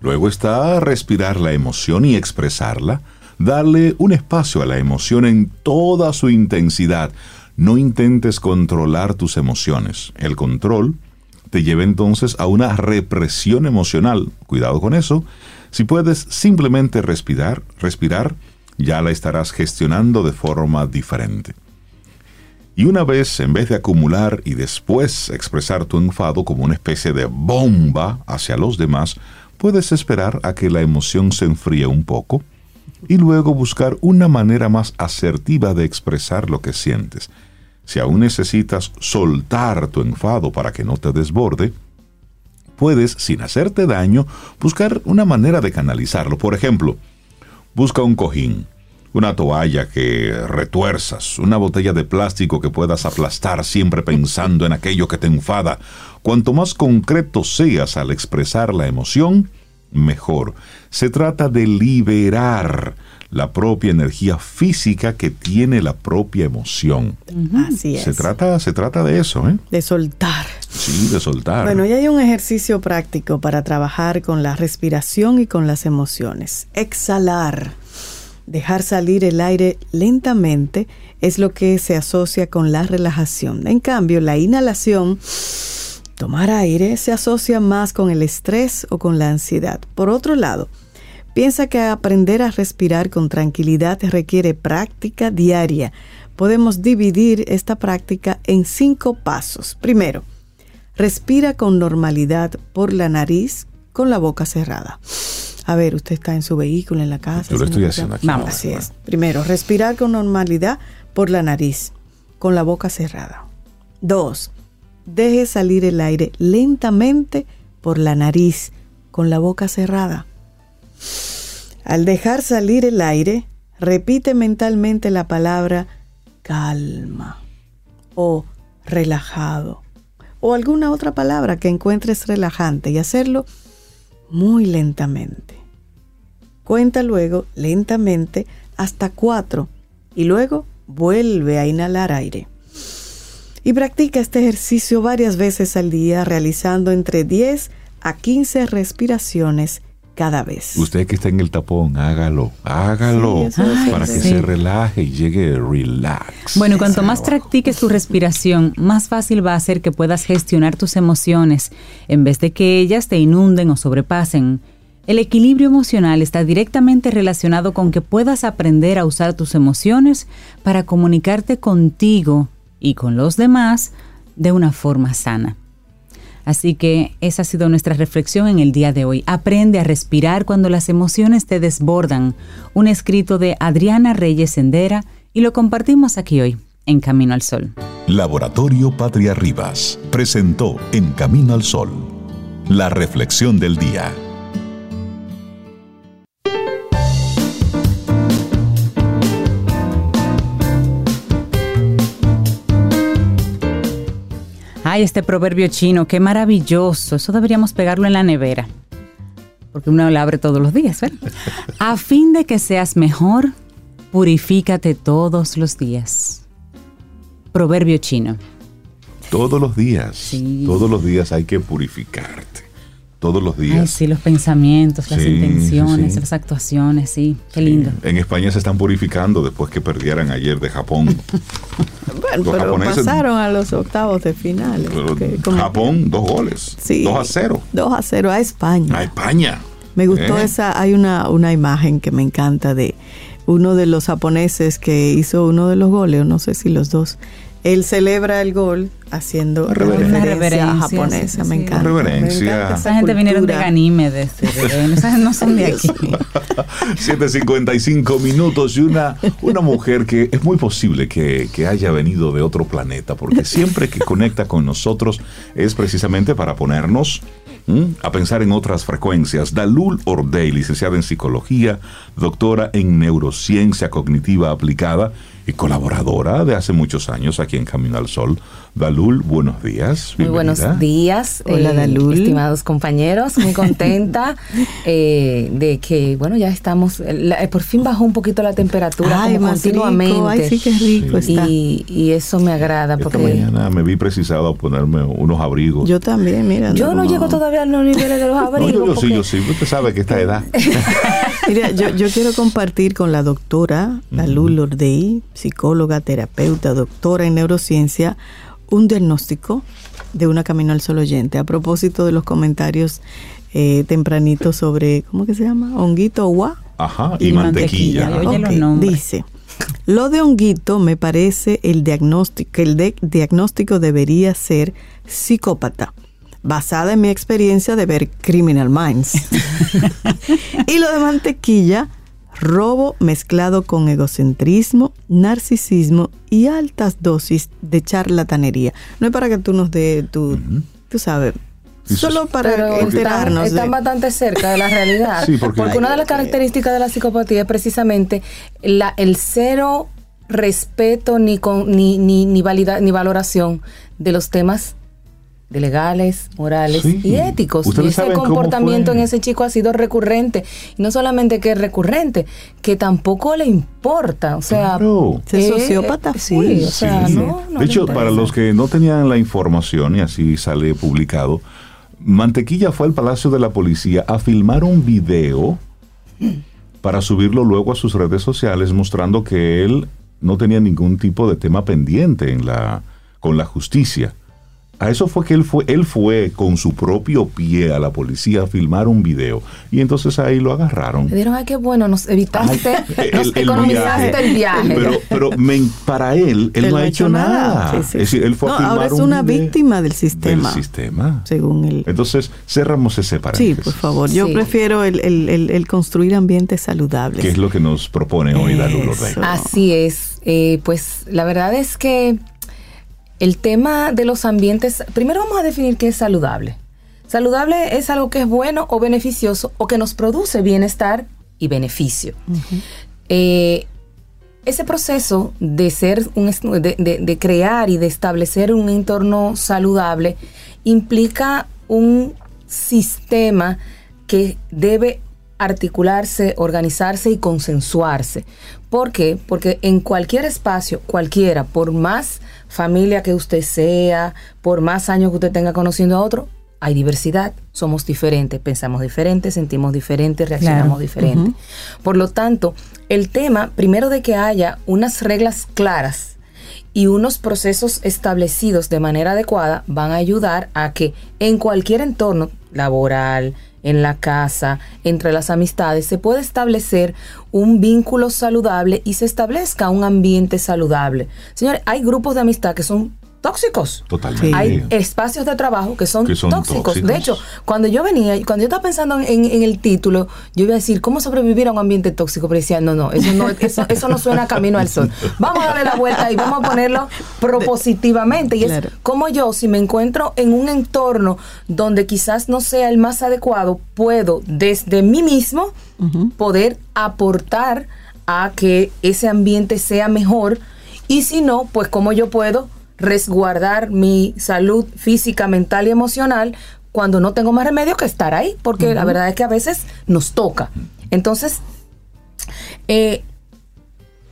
Luego está respirar la emoción y expresarla darle un espacio a la emoción en toda su intensidad. No intentes controlar tus emociones. El control te lleva entonces a una represión emocional. Cuidado con eso. Si puedes simplemente respirar, respirar, ya la estarás gestionando de forma diferente. Y una vez, en vez de acumular y después expresar tu enfado como una especie de bomba hacia los demás, puedes esperar a que la emoción se enfríe un poco y luego buscar una manera más asertiva de expresar lo que sientes. Si aún necesitas soltar tu enfado para que no te desborde, puedes, sin hacerte daño, buscar una manera de canalizarlo. Por ejemplo, busca un cojín, una toalla que retuerzas, una botella de plástico que puedas aplastar siempre pensando en aquello que te enfada. Cuanto más concreto seas al expresar la emoción, mejor. Se trata de liberar la propia energía física que tiene la propia emoción. Así es. Se trata, se trata de eso, ¿eh? De soltar. Sí, de soltar. Bueno, y hay un ejercicio práctico para trabajar con la respiración y con las emociones. Exhalar. Dejar salir el aire lentamente es lo que se asocia con la relajación. En cambio, la inhalación Tomar aire se asocia más con el estrés o con la ansiedad. Por otro lado, piensa que aprender a respirar con tranquilidad requiere práctica diaria. Podemos dividir esta práctica en cinco pasos. Primero, respira con normalidad por la nariz con la boca cerrada. A ver, usted está en su vehículo, en la casa. Yo lo estoy haciendo aquí. Vamos, así es. Primero, respirar con normalidad por la nariz, con la boca cerrada. Dos, deje salir el aire lentamente por la nariz, con la boca cerrada. Al dejar salir el aire, repite mentalmente la palabra calma o relajado o alguna otra palabra que encuentres relajante y hacerlo muy lentamente. Cuenta luego lentamente hasta cuatro y luego vuelve a inhalar aire. Y practica este ejercicio varias veces al día realizando entre 10 a 15 respiraciones cada vez. Usted que está en el tapón, hágalo, hágalo para que se relaje y llegue relax. Bueno, cuanto más practiques tu respiración, más fácil va a ser que puedas gestionar tus emociones en vez de que ellas te inunden o sobrepasen. El equilibrio emocional está directamente relacionado con que puedas aprender a usar tus emociones para comunicarte contigo y con los demás de una forma sana. Así que esa ha sido nuestra reflexión en el día de hoy. Aprende a respirar cuando las emociones te desbordan. Un escrito de Adriana Reyes Sendera y lo compartimos aquí hoy, en Camino al Sol. Laboratorio Patria Rivas presentó En Camino al Sol, la reflexión del día. Ay, este proverbio chino, qué maravilloso. Eso deberíamos pegarlo en la nevera. Porque uno lo abre todos los días, ¿verdad? <laughs> A fin de que seas mejor, purifícate todos los días. Proverbio chino. Todos los días. Todos los días hay que purificarte todos los días. Ay, sí, los pensamientos, las intenciones, las actuaciones, sí, qué lindo. En España se están purificando después que perdieran ayer de Japón. <laughs> pero pasaron a los octavos de final. Japón, dos goles. Sí, dos a cero. Dos a cero a España. A España. Me gustó ¿Eh? esa, hay una, una imagen que me encanta de uno de los japoneses que hizo uno de los goles, no sé si los dos, él celebra el gol haciendo una reverencia, japonesa, me encanta. Reverencia. Esa gente vinieron de Ganímedes, no son de aquí. <laughs> 7.55 minutos y una, una mujer que es muy posible que, que haya venido de otro planeta, porque siempre que conecta con nosotros es precisamente para ponernos a pensar en otras frecuencias. Dalul Ordey, licenciada en psicología, doctora en neurociencia cognitiva aplicada y colaboradora de hace muchos años aquí en Camino al Sol. Dalul, buenos días. Muy buenos días, Hola, eh, Dalul. estimados compañeros. Muy contenta <laughs> eh, de que, bueno, ya estamos, eh, por fin bajó un poquito la temperatura como continuamente. Ay, sí, qué rico está. Y, eso me agrada. Esta mañana me vi precisado a ponerme unos abrigos. Yo también, mira. Yo no, llego todavía a los niveles de los <laughs> abrigos. yo, sí, yo sí. Usted sabe que esta edad. <laughs> mira, yo, yo, quiero compartir con la doctora Dalul Ordei, psicóloga, terapeuta, doctora en neurociencia, un diagnóstico de una Camino al Sol oyente a propósito de los comentarios eh, tempranitos sobre, ¿cómo que se llama? Honguito gua. Ajá, y, mantequilla. Dice, lo de honguito me parece el diagnóstico, el diagnóstico debería ser psicópata basada en mi experiencia de ver Criminal Minds. <laughs> y lo de mantequilla robo mezclado con egocentrismo, narcisismo y altas dosis de charlatanería. No es para que tú nos dé tu, tú sabes, Solo para enterarnos. Están, bastante cerca de la realidad. porque, una de las características de la psicopatía es precisamente la, el cero respeto ni, con, ni, ni, ni, ni valoración de los temas de legales, morales y éticos. Y ese comportamiento en ese chico ha sido recurrente. Y no solamente que es recurrente, que tampoco le importa. O sea, es sociópata. sí, o sea, no, De hecho, para los que no tenían la información, y así sale publicado, Mantequilla fue al Palacio de la Policía a filmar un video para subirlo luego a sus redes sociales mostrando que él no tenía ningún tipo de tema pendiente en la, con la justicia. A eso fue que él fue, él fue con su propio pie a la policía a filmar un video. Y entonces ahí lo agarraron. Le dieron, ay, qué bueno, nos evitaste, nos economizaste el viaje. Pero, pero para él, él, no ha hecho nada. Es decir, él fue a filmar ahora es una víctima del sistema. Del sistema. Según él. Entonces, cerramos ese paréntesis. Sí, por favor. Yo prefiero el, el, construir ambientes saludables. ¿Qué es lo que nos propone hoy Darulo Rey? Así es. Eh, pues la verdad es que el tema de los ambientes, primero vamos a definir qué es saludable. Saludable es algo que es bueno o beneficioso o que nos produce bienestar y beneficio. Eh, ese proceso de ser un, de, crear y de establecer un entorno saludable implica un sistema que debe articularse, organizarse y consensuarse. ¿Por qué? Porque en cualquier espacio, cualquiera, por más familia que usted sea, por más años que usted tenga conociendo a otro, hay diversidad, somos diferentes, pensamos diferentes, sentimos diferentes, reaccionamos diferentes. Por lo tanto, el tema, primero de que haya unas reglas claras y unos procesos establecidos de manera adecuada, van a ayudar a que en cualquier entorno laboral, en la casa, entre las amistades, se puede establecer un vínculo saludable y se establezca un ambiente saludable. Señores, hay grupos de amistad que son tóxicos. Totalmente. Hay espacios de trabajo que son, tóxicos. De hecho, cuando yo venía, cuando yo estaba pensando en, el título, yo iba a decir cómo sobrevivir a un ambiente tóxico, pero decía, no, no, eso no, eso, <laughs> no suena camino al sol. Vamos a darle la vuelta y vamos a ponerlo propositivamente. Y es como yo, si me encuentro en un entorno donde quizás no sea el más adecuado, puedo desde mí mismo poder aportar a que ese ambiente sea mejor. Y si no, pues cómo yo puedo resguardar mi salud física, mental y emocional cuando no tengo más remedio que estar ahí, porque la verdad es que a veces nos toca. Entonces, eh,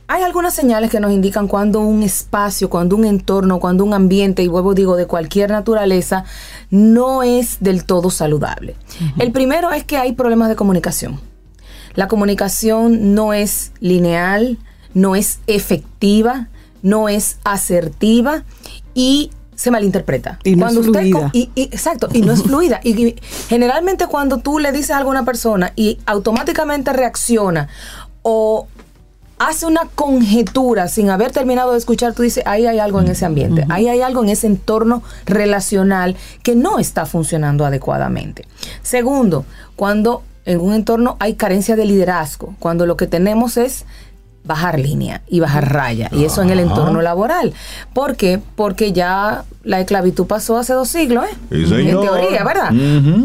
hay algunas señales que nos indican cuando un espacio, cuando un entorno, cuando un ambiente, y vuelvo digo, de cualquier naturaleza, no es del todo saludable. El primero es que hay problemas de comunicación. La comunicación no es lineal, no es efectiva, no es asertiva y se malinterpreta. Y no cuando es fluida. y, exacto, y no es fluida. Y, generalmente cuando tú le dices algo a una persona y automáticamente reacciona o hace una conjetura sin haber terminado de escuchar, tú dices, ahí hay algo en ese ambiente, ahí hay algo en ese entorno relacional que no está funcionando adecuadamente. Segundo, cuando en un entorno hay carencia de liderazgo, cuando lo que tenemos es bajar línea y bajar raya. Y eso en el entorno laboral. ¿Por qué? Porque ya la esclavitud pasó hace dos siglos, ¿eh? en teoría, ¿verdad?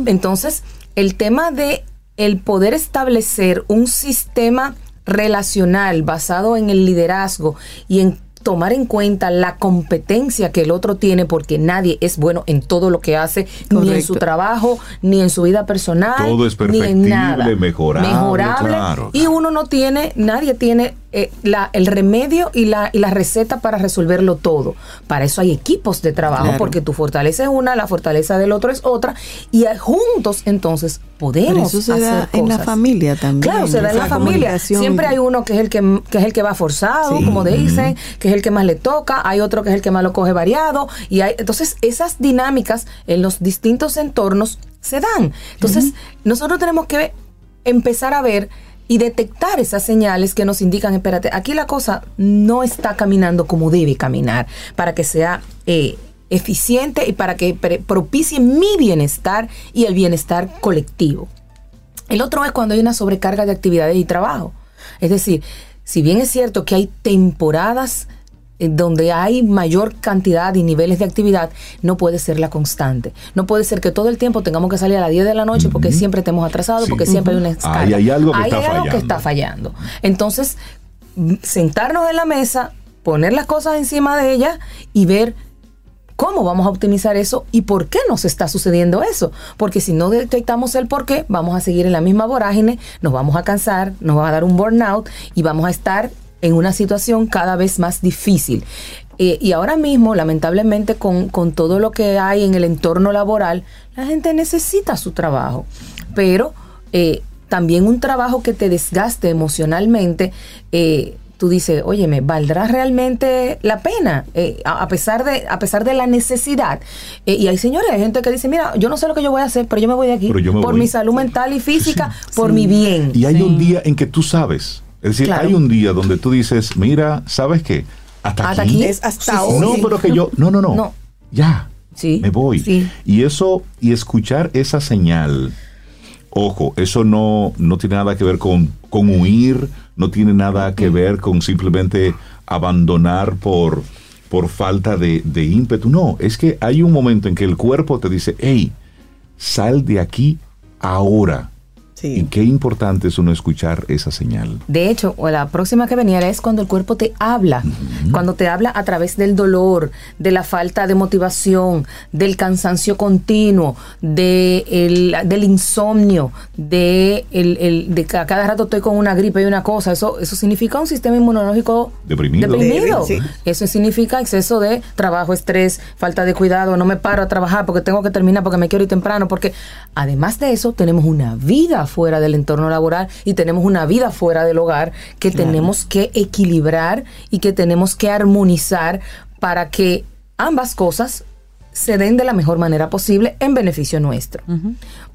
Entonces, el tema de el poder establecer un sistema relacional basado en el liderazgo y en tomar en cuenta la competencia que el otro tiene porque nadie es bueno en todo lo que hace, ni en su trabajo, ni en su vida personal, todo es ni en nada. mejorable, mejorable y uno no tiene, nadie tiene eh, la, el remedio y la, y la receta para resolverlo todo. Para eso hay equipos de trabajo, porque tu fortaleza es una, la fortaleza del otro es otra, y juntos entonces podemos eso se da en la familia también. Claro, se da en la familia. Siempre hay uno que es el que, es el que va forzado, como dicen, que es el que más le toca, hay otro que es el que más lo coge variado, y hay, entonces esas dinámicas en los distintos entornos se dan. Entonces, nosotros tenemos que empezar a ver y detectar esas señales que nos indican, espérate, aquí la cosa no está caminando como debe caminar para que sea eh, eficiente y para que propicie mi bienestar y el bienestar colectivo. El otro es cuando hay una sobrecarga de actividades y trabajo. Es decir, si bien es cierto que hay temporadas donde hay mayor cantidad y niveles de actividad, no puede ser la constante. No puede ser que todo el tiempo tengamos que salir a las 10 de la noche porque siempre estemos atrasados, porque siempre hay una escala. Ahí hay algo, que, está algo que está fallando. Entonces, sentarnos en la mesa, poner las cosas encima de ella y ver cómo vamos a optimizar eso y por qué nos está sucediendo eso. Porque si no detectamos el por qué, vamos a seguir en la misma vorágine, nos vamos a cansar, nos va a dar un burnout y vamos a estar en una situación cada vez más difícil. Eh, y ahora mismo, lamentablemente, con, todo lo que hay en el entorno laboral, la gente necesita su trabajo. Pero eh, también un trabajo que te desgaste emocionalmente, eh, tú dices, óyeme, ¿valdrá realmente la pena? a, pesar de, a pesar de la necesidad. y hay señores, hay gente que dice, mira, yo no sé lo que yo voy a hacer, pero yo me voy de aquí. Por mi salud mental y física, por mi bien. Y hay un día en que tú sabes es decir, hay un día donde tú dices, mira, ¿sabes qué? Hasta, aquí. es hasta hoy. No, pero que yo, no, no, no. Ya. Sí. Me voy. Y eso, y escuchar esa señal, ojo, eso no, no tiene nada que ver con, con huir, no tiene nada que ver con simplemente abandonar por, por falta de, de ímpetu. No, es que hay un momento en que el cuerpo te dice, hey, sal de aquí ahora Y qué importante es uno escuchar esa señal. De hecho, la próxima que venía es cuando el cuerpo te habla, cuando te habla a través del dolor, de la falta de motivación, del cansancio continuo, de el, del insomnio, de, el, de que a cada rato estoy con una gripe y una cosa. Eso, eso significa un sistema inmunológico deprimido. Eso significa exceso de trabajo, estrés, falta de cuidado, no me paro a trabajar porque tengo que terminar porque me quiero ir temprano, porque además de eso tenemos una vida fuera del entorno laboral y tenemos una vida fuera del hogar que tenemos que equilibrar y que tenemos que armonizar para que ambas cosas se den de la mejor manera posible en beneficio nuestro.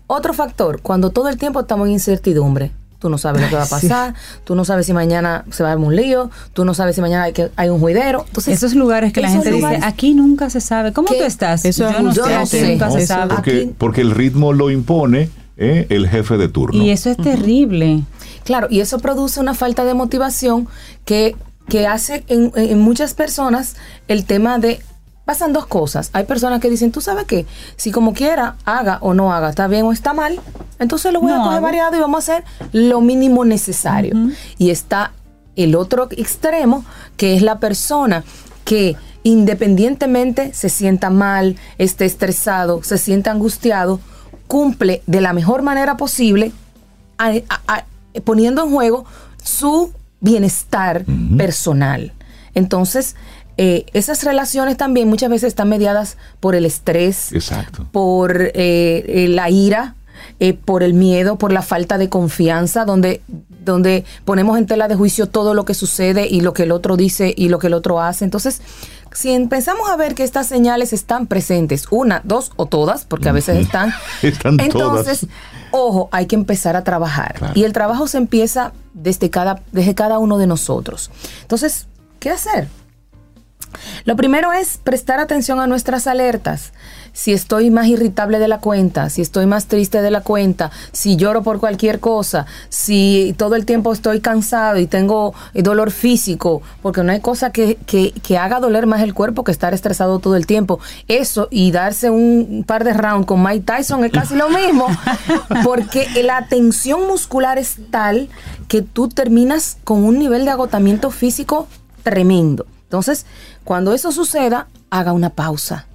Otro factor, cuando todo el tiempo estamos en incertidumbre, tú no sabes lo que va a <laughs> pasar, tú no sabes si mañana se va a dar un lío, tú no sabes si mañana hay, que, hay un juidero. Entonces, esos lugares que la gente dice, aquí nunca se sabe. ¿Cómo tú estás? Eso yo no, sé, nunca se sabe. Porque, porque el ritmo lo impone ¿eh? el jefe de turno. Y eso es terrible. Claro, y eso produce una falta de motivación que, que hace en, en muchas personas el tema de pasan dos cosas. Hay personas que dicen, tú sabes qué, si como quiera, haga o no haga, está bien o está mal, entonces lo voy a coger variado y vamos a hacer lo mínimo necesario. Y está el otro extremo, que es la persona que independientemente se sienta mal, esté estresado, se sienta angustiado, cumple de la mejor manera posible, poniendo en juego su bienestar personal. Entonces, eh, esas relaciones también muchas veces están mediadas por el estrés, por eh, eh, la ira, por el miedo, por la falta de confianza, donde, donde ponemos en tela de juicio todo lo que sucede y lo que el otro dice y lo que el otro hace. Entonces, si empezamos a ver que estas señales están presentes, una, dos o todas, porque a veces están, <laughs> entonces, ojo, hay que empezar a trabajar. Y el trabajo se empieza desde cada, desde cada uno de nosotros. Entonces, ¿qué hacer? Lo primero es prestar atención a nuestras alertas. Si estoy más irritable de la cuenta, si estoy más triste de la cuenta, si lloro por cualquier cosa, si todo el tiempo estoy cansado y tengo eh, dolor físico, porque no hay cosa que, que, haga doler más el cuerpo que estar estresado todo el tiempo. Eso y darse un par de rounds con Mike Tyson es casi lo mismo, <laughs> porque la tensión muscular es tal que tú terminas con un nivel de agotamiento físico tremendo. Entonces, cuando eso suceda, haga una pausa.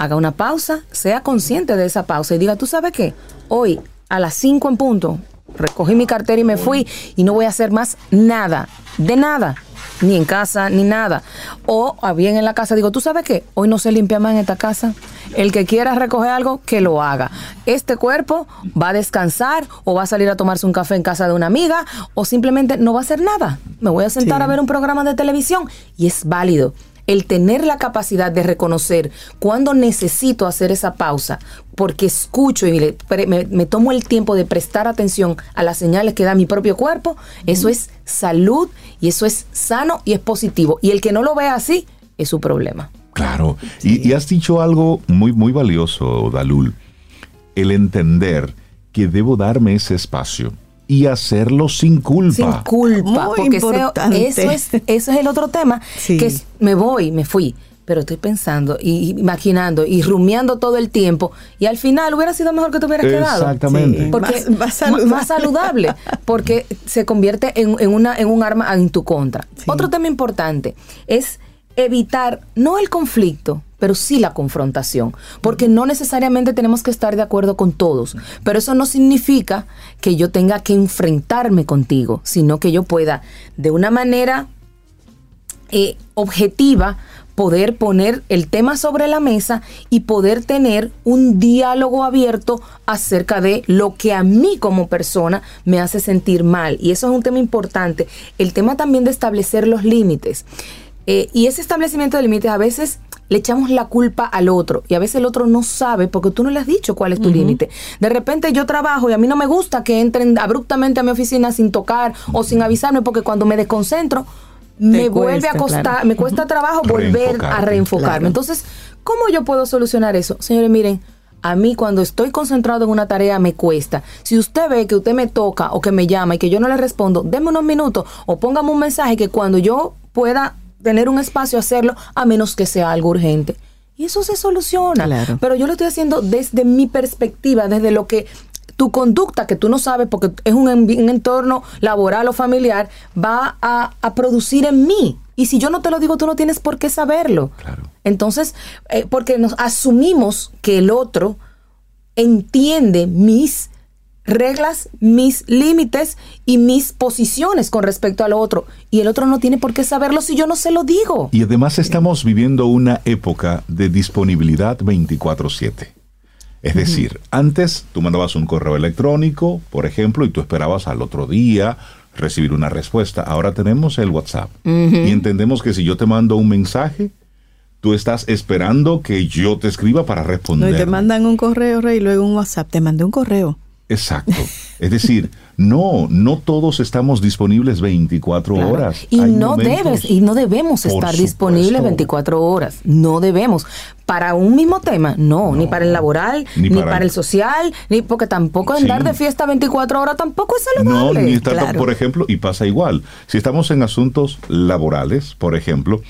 Haga una pausa, sea consciente de esa pausa y diga, ¿tú sabes qué? Hoy a las 5 en punto, recogí mi cartera y me fui y no voy a hacer más nada, de nada, ni en casa, ni nada. O bien en la casa digo, ¿tú sabes qué? Hoy no se limpia más en esta casa. El que quiera recoger algo, que lo haga. Este cuerpo va a descansar o va a salir a tomarse un café en casa de una amiga o simplemente no va a hacer nada. Me voy a sentar a ver un programa de televisión y es válido el tener la capacidad de reconocer cuando necesito hacer esa pausa, porque escucho y me, tomo el tiempo de prestar atención a las señales que da mi propio cuerpo, eso es salud y eso es sano y es positivo. Y el que no lo vea así es su problema. Claro, y, has dicho algo muy, muy valioso, Dalul, el entender que debo darme ese espacio y hacerlo sin culpa. Sin culpa, porque eso, es, eso es el otro tema, que me voy, me fui, pero estoy pensando y imaginando y rumiando todo el tiempo y al final hubiera sido mejor que te hubieras quedado. Exactamente. Porque más, saludable. porque se convierte en, una, en un arma en tu contra. Otro tema importante es evitar no el conflicto, pero sí la confrontación, porque no necesariamente tenemos que estar de acuerdo con todos, pero eso no significa que yo tenga que enfrentarme contigo, sino que yo pueda de una manera eh, objetiva poder poner el tema sobre la mesa y poder tener un diálogo abierto acerca de lo que a mí como persona me hace sentir mal. Y eso es un tema importante. El tema también de establecer los límites. Eh, y ese establecimiento de límites a veces le echamos la culpa al otro y a veces el otro no sabe porque tú no le has dicho cuál es tu límite. De repente yo trabajo y a mí no me gusta que entren abruptamente a mi oficina sin tocar o sin avisarme porque cuando me desconcentro me vuelve a costar, me cuesta trabajo volver a reenfocarme. Entonces, ¿cómo yo puedo solucionar eso? Señores, miren, a mí cuando estoy concentrado en una tarea me cuesta. Si usted ve que usted me toca o que me llama y que yo no le respondo, déme unos minutos o póngame un mensaje que cuando yo pueda tener un espacio a hacerlo, a menos que sea algo urgente. Y eso se soluciona. Pero yo lo estoy haciendo desde mi perspectiva, desde lo que tu conducta que tú no sabes porque es un, entorno laboral o familiar va a, producir en mí. Y si yo no te lo digo, tú no tienes por qué saberlo. Entonces, eh, porque nos asumimos que el otro entiende mis reglas, mis límites y mis posiciones con respecto al otro. Y el otro no tiene por qué saberlo si yo no se lo digo. Y además estamos viviendo una época de disponibilidad 24/7. Es decir, antes tú mandabas un correo electrónico, por ejemplo, y tú esperabas al otro día recibir una respuesta. Ahora tenemos el WhatsApp. Y entendemos que si yo te mando un mensaje, tú estás esperando que yo te escriba para responder. No, te mandan un correo, Rey, y luego un WhatsApp. Te mandé un correo. Exacto. Es decir, no, no todos estamos disponibles 24 horas. Y no debes, y no debemos estar disponibles 24 horas. No debemos. Para un mismo tema, no, ni para el laboral, ni, para, el social, ni porque tampoco andar de fiesta 24 horas tampoco es saludable. No, ni estar, por ejemplo, y pasa igual. Si estamos en asuntos laborales, por ejemplo,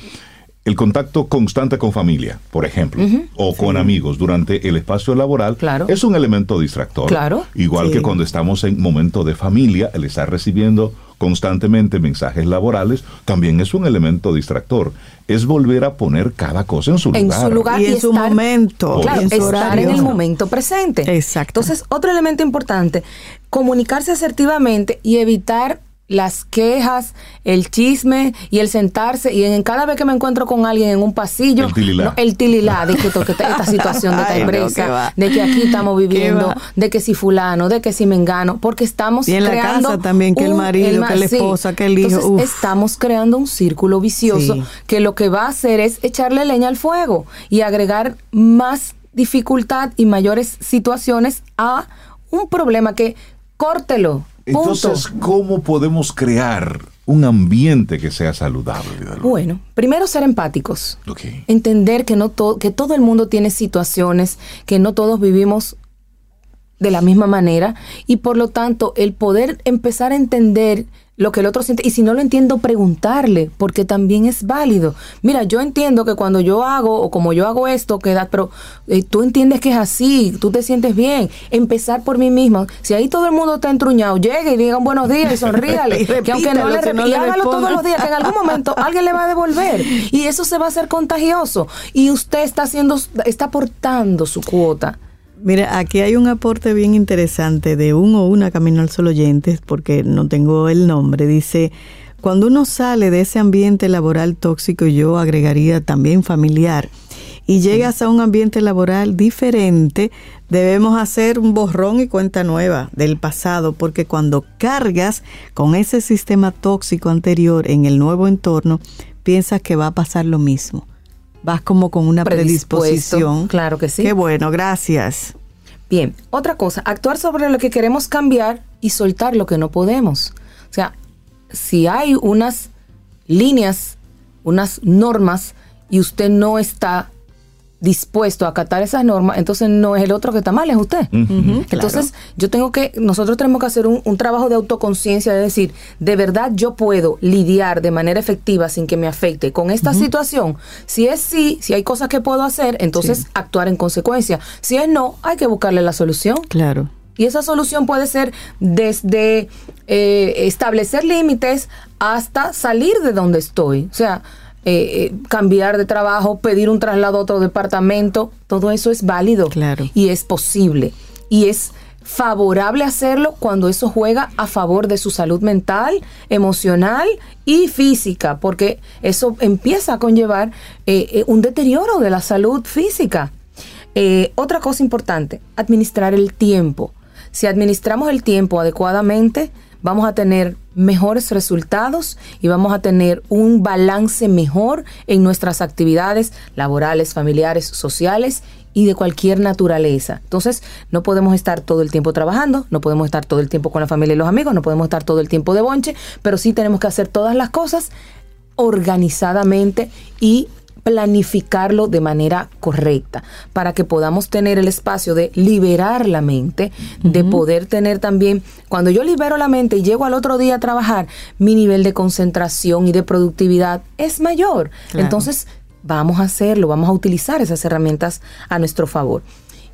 el contacto constante con familia, por ejemplo, o con amigos durante el espacio laboral es un elemento distractor. Claro. Igual que cuando estamos en momento de familia, el estar recibiendo constantemente mensajes laborales también es un elemento distractor. Es volver a poner cada cosa en su lugar. En su lugar y, en su momento. Claro, estar en el momento presente. Exacto. Entonces, otro elemento importante, comunicarse asertivamente y evitar las quejas, el chisme y el sentarse. Y en cada vez que me encuentro con alguien en un pasillo, el tililá, el tililá de que, esta situación de <laughs> esta empresa, de que aquí estamos viviendo, de que si fulano, de que si mengano, porque estamos y en la casa también que el marido, que la esposa, que el hijo. estamos creando un círculo vicioso que lo que va a hacer es echarle leña al fuego y agregar más dificultad y mayores situaciones a un problema que córtelo, entonces, ¿cómo podemos crear un ambiente que sea saludable? Bueno, primero ser empáticos. Entender que, no que todo el mundo tiene situaciones, que no todos vivimos de la misma manera y por lo tanto el poder empezar a entender lo que el otro siente. Y si no lo entiendo, preguntarle, porque también es válido. Mira, yo entiendo que cuando yo hago o como yo hago esto, queda, pero eh, tú entiendes que es así, tú te sientes bien. Empezar por mí misma. Si ahí todo el mundo está entruñado, llegue y diga buenos días y <laughs> sonríale. que aunque no le repita, y hágalo todos los días, que en algún momento <laughs> alguien le va a devolver. Y eso se va a hacer contagioso. Y usted está haciendo, está aportando su cuota. Mira, aquí hay un aporte bien interesante de un o una Camino al Sol oyentes, porque no tengo el nombre. Dice, cuando uno sale de ese ambiente laboral tóxico, yo agregaría también familiar, y llegas a un ambiente laboral diferente, debemos hacer un borrón y cuenta nueva del pasado, porque cuando cargas con ese sistema tóxico anterior en el nuevo entorno, piensas que va a pasar lo mismo vas como con una predisposición. Claro que sí. Qué bueno, gracias. Bien, otra cosa, actuar sobre lo que queremos cambiar y soltar lo que no podemos. O sea, si hay unas líneas, unas normas y usted no está dispuesto a acatar esas normas, entonces no es el otro que está mal, es usted. entonces, yo tengo que, nosotros tenemos que hacer un, trabajo de autoconciencia, de decir, de verdad yo puedo lidiar de manera efectiva sin que me afecte con esta situación. Si es sí, si hay cosas que puedo hacer, entonces actuar en consecuencia. Si es no, hay que buscarle la solución. Claro. Y esa solución puede ser desde eh, establecer límites hasta salir de donde estoy. O sea, eh, eh, cambiar de trabajo, pedir un traslado a otro departamento, todo eso es válido claro. y es posible. Y es favorable hacerlo cuando eso juega a favor de su salud mental, emocional y física, porque eso empieza a conllevar eh, un deterioro de la salud física. otra cosa importante, administrar el tiempo. Si administramos el tiempo adecuadamente, vamos a tener mejores resultados y vamos a tener un balance mejor en nuestras actividades laborales, familiares, sociales y de cualquier naturaleza. Entonces, no podemos estar todo el tiempo trabajando, no podemos estar todo el tiempo con la familia y los amigos, no podemos estar todo el tiempo de bonche, pero sí tenemos que hacer todas las cosas organizadamente y planificarlo de manera correcta para que podamos tener el espacio de liberar la mente, de poder tener también, cuando yo libero la mente y llego al otro día a trabajar, mi nivel de concentración y de productividad es mayor. Entonces, vamos a hacerlo, vamos a utilizar esas herramientas a nuestro favor.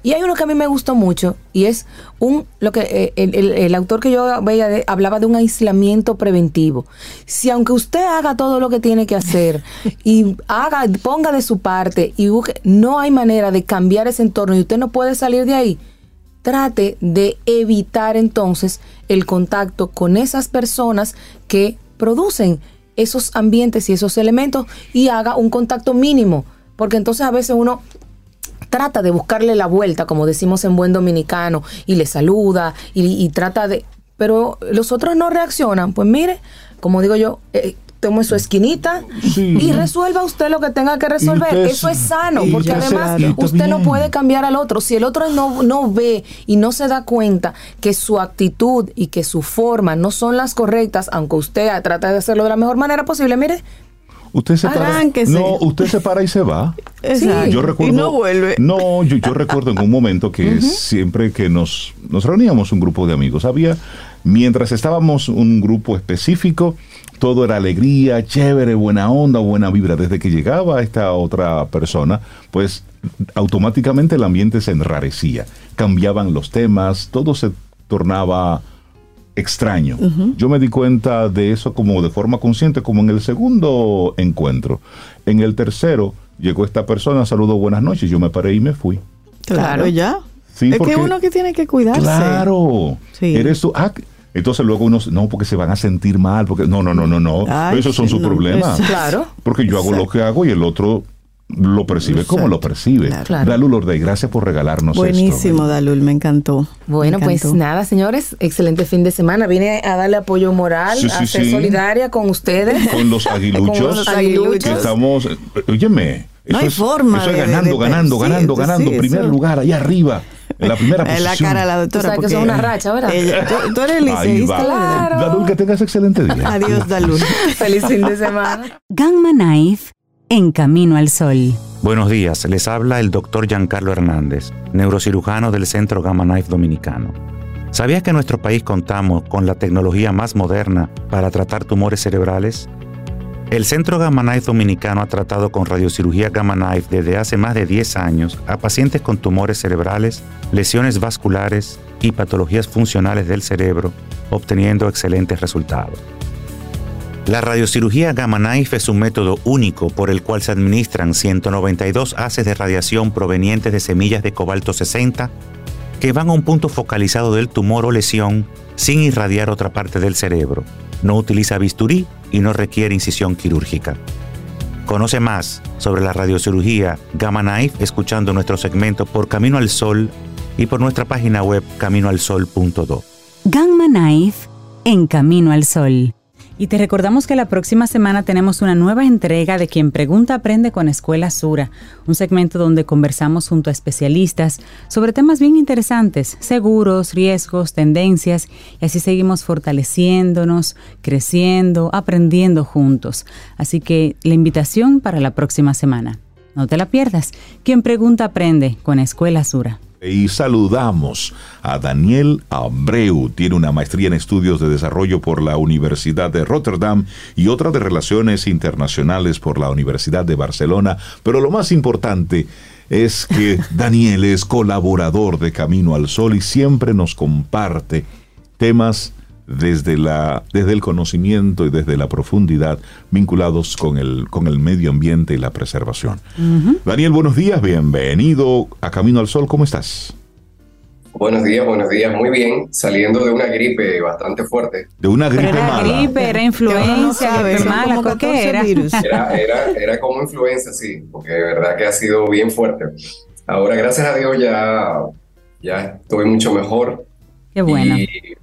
Y hay uno que a mí me gustó mucho y es un lo que eh, el, autor que yo veía hablaba de un aislamiento preventivo. Si aunque usted haga todo lo que tiene que hacer <laughs> y haga ponga de su parte y no hay manera de cambiar ese entorno y usted no puede salir de ahí, trate de evitar entonces el contacto con esas personas que producen esos ambientes y esos elementos y haga un contacto mínimo, porque entonces a veces uno trata de buscarle la vuelta, como decimos en buen dominicano, y le saluda y, trata de... Pero los otros no reaccionan. Pues mire, como digo yo, eh, tome su esquinita y resuelva usted lo que tenga que resolver. Eso es sano, porque además usted no puede cambiar al otro. Si el otro no, no ve y no se da cuenta que su actitud y que su forma no son las correctas, aunque usted trata de hacerlo de la mejor manera posible, mire, Usted se para. No, usted se para y se va. <laughs> Yo recuerdo, y no vuelve. No, yo, recuerdo en un momento que siempre que nos, nos reuníamos un grupo de amigos, había, mientras estábamos un grupo específico, todo era alegría, chévere, buena onda, buena vibra. Desde que llegaba esta otra persona, pues automáticamente el ambiente se enrarecía. Cambiaban los temas, todo se tornaba extraño. Yo me di cuenta de eso como de forma consciente, como en el segundo encuentro. En el tercero, llegó esta persona, saludó buenas noches, yo me paré y me fui. Claro, ya. es que uno que tiene que cuidarse. Claro. Eres tú. Ah, entonces luego uno, no, porque se van a sentir mal, porque no, no, no, no, no. Esos son sus problemas. claro. Porque yo hago lo que hago y el otro lo percibe como lo percibe. Claro. Dalul Ordey, gracias por regalarnos Buenísimo, Dalul, me encantó. Bueno, pues nada, señores, excelente fin de semana. Vine a darle apoyo moral, a ser solidaria con ustedes. Con los <laughs> aguiluchos. Que estamos, óyeme. No hay forma. Eso es ganando, ganando, ganando, ganando. primer lugar, ahí arriba. En la primera posición. En la cara de la doctora. O sea, que son una racha, ¿verdad? tú, eres liceísta, claro. Dalul, que tengas excelente día. Adiós, Dalul. <laughs> Feliz fin de semana. Gamma Knife en Camino al Sol. Buenos días, les habla el doctor Giancarlo Hernández, neurocirujano del Centro Gamma Knife Dominicano. ¿Sabías que en nuestro país contamos con la tecnología más moderna para tratar tumores cerebrales? El Centro Gamma Knife Dominicano ha tratado con radiocirugía Gamma Knife desde hace más de 10 años a pacientes con tumores cerebrales, lesiones vasculares y patologías funcionales del cerebro, obteniendo excelentes resultados. La radiocirugía Gamma Knife es un método único por el cual se administran 192 haces de radiación provenientes de semillas de cobalto 60 que van a un punto focalizado del tumor o lesión sin irradiar otra parte del cerebro. No utiliza bisturí y no requiere incisión quirúrgica. Conoce más sobre la radiocirugía Gamma Knife escuchando nuestro segmento por Camino al Sol y por nuestra página web caminoalsol.do. Gamma Knife en Camino al Sol. Y te recordamos que la próxima semana tenemos una nueva entrega de Quien Pregunta Aprende con Escuela Sura, un segmento donde conversamos junto a especialistas sobre temas bien interesantes, seguros, riesgos, tendencias, y así seguimos fortaleciéndonos, creciendo, aprendiendo juntos. Así que la invitación para la próxima semana. No te la pierdas. Quien Pregunta Aprende con Escuela Sura. Y saludamos a Daniel Abreu. Tiene una maestría en estudios de desarrollo por la Universidad de Rotterdam y otra de relaciones internacionales por la Universidad de Barcelona. Pero lo más importante es que <laughs> Daniel es colaborador de Camino al Sol y siempre nos comparte temas desde, la, desde el conocimiento y desde la profundidad vinculados con el, con el medio ambiente y la preservación. Daniel, buenos días, bienvenido a Camino al Sol, ¿cómo estás? Buenos días, buenos días, muy bien, saliendo de una gripe bastante fuerte. De una gripe era mala. gripe, era influenza, era mala, ¿qué <laughs> era? Era, era? como influenza, sí, porque de verdad que ha sido bien fuerte. Ahora, gracias a Dios, ya, ya estoy mucho mejor. Qué bueno. Y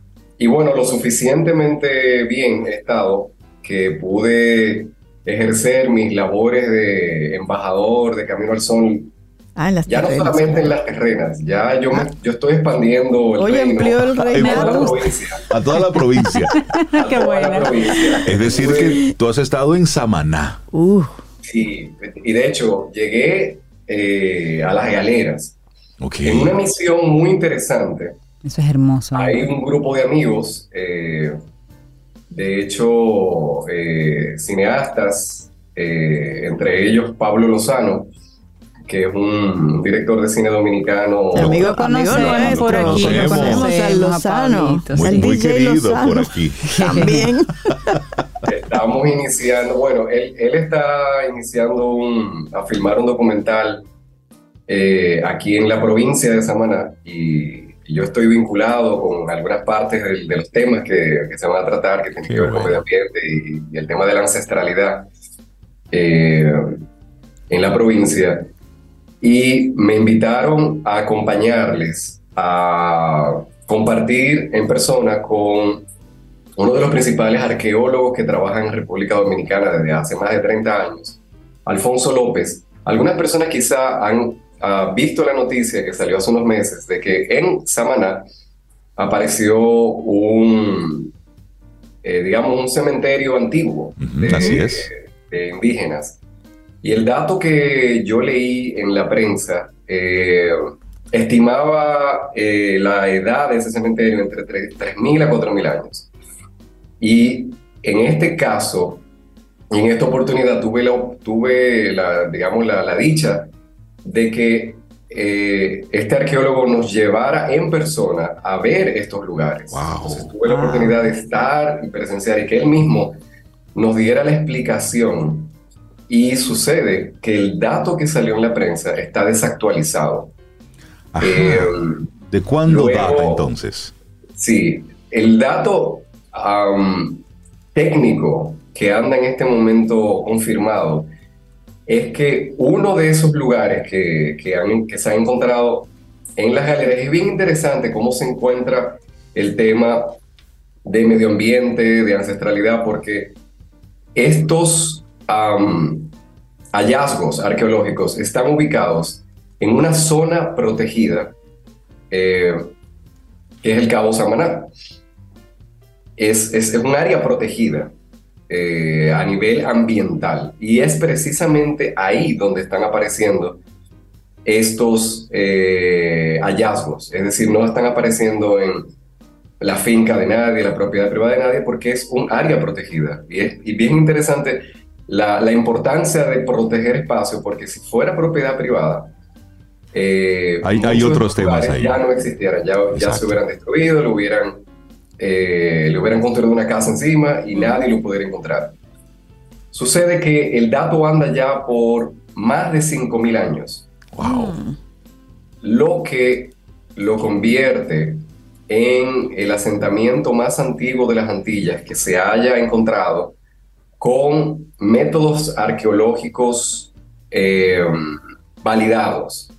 bueno, lo suficientemente bien he estado que pude ejercer mis labores de embajador de Camino al Sol. Ah, en las ya no solamente en las terrenas, ya yo, me, yo estoy expandiendo el Oye, reino el reino. A, toda la provincia. a toda la provincia. <laughs> Qué bueno. Es decir, que tú has estado en Samaná. Uh. Sí, y de hecho llegué eh, a las galeras okay. en una misión muy interesante eso es hermoso. Hay un grupo de amigos, eh, de hecho, eh, cineastas, eh, entre ellos Pablo Lozano, que es un director de cine dominicano. Amigo, conocemos por aquí, conocemos al Lozano, muy, muy querido por aquí. <laughs> También. Estamos iniciando, bueno, él, él está iniciando un, a filmar un documental eh, aquí en la provincia de Samaná y, yo estoy vinculado con algunas partes de, los temas que, que, se van a tratar, que tienen que ver con el medio ambiente y, el tema de la ancestralidad eh, en la provincia. Y me invitaron a acompañarles a compartir en persona con uno de los principales arqueólogos que trabajan en República Dominicana desde hace más de 30 años, Alfonso López. Algunas personas quizá han ha visto la noticia que salió hace unos meses de que en Samaná apareció un, eh, digamos, un cementerio antiguo de, indígenas. Y el dato que yo leí en la prensa eh, estimaba eh, la edad de ese cementerio entre 3.000 a 4.000 años. Y en este caso, en esta oportunidad tuve la, tuve la digamos, la, la dicha de que eh, este arqueólogo nos llevara en persona a ver estos lugares. tuve la oportunidad de estar y presenciar y que él mismo nos diera la explicación. Y sucede que el dato que salió en la prensa está desactualizado. Eh, ¿De cuándo data entonces? Sí, el dato técnico que anda en este momento confirmado es que uno de esos lugares que, que, se han encontrado en las galerías es bien interesante cómo se encuentra el tema de medio ambiente, de ancestralidad, porque estos hallazgos arqueológicos están ubicados en una zona protegida, eh, que es el Cabo Samaná. Es, es, es un área protegida eh, a nivel ambiental. Y es precisamente ahí donde están apareciendo estos eh, hallazgos. Es decir, no están apareciendo en la finca de nadie, la propiedad privada de nadie, porque es un área protegida. Y es y bien interesante la, la, importancia de proteger espacio, porque si fuera propiedad privada, eh, hay, hay, otros temas ahí. Ya no existieran, ya, ya se hubieran destruido, lo hubieran eh, le hubieran construido una casa encima y nadie lo pudiera encontrar. Sucede que el dato anda ya por más de 5.000 años. Wow. Lo que lo convierte en el asentamiento más antiguo de las Antillas que se haya encontrado con métodos arqueológicos eh, validados.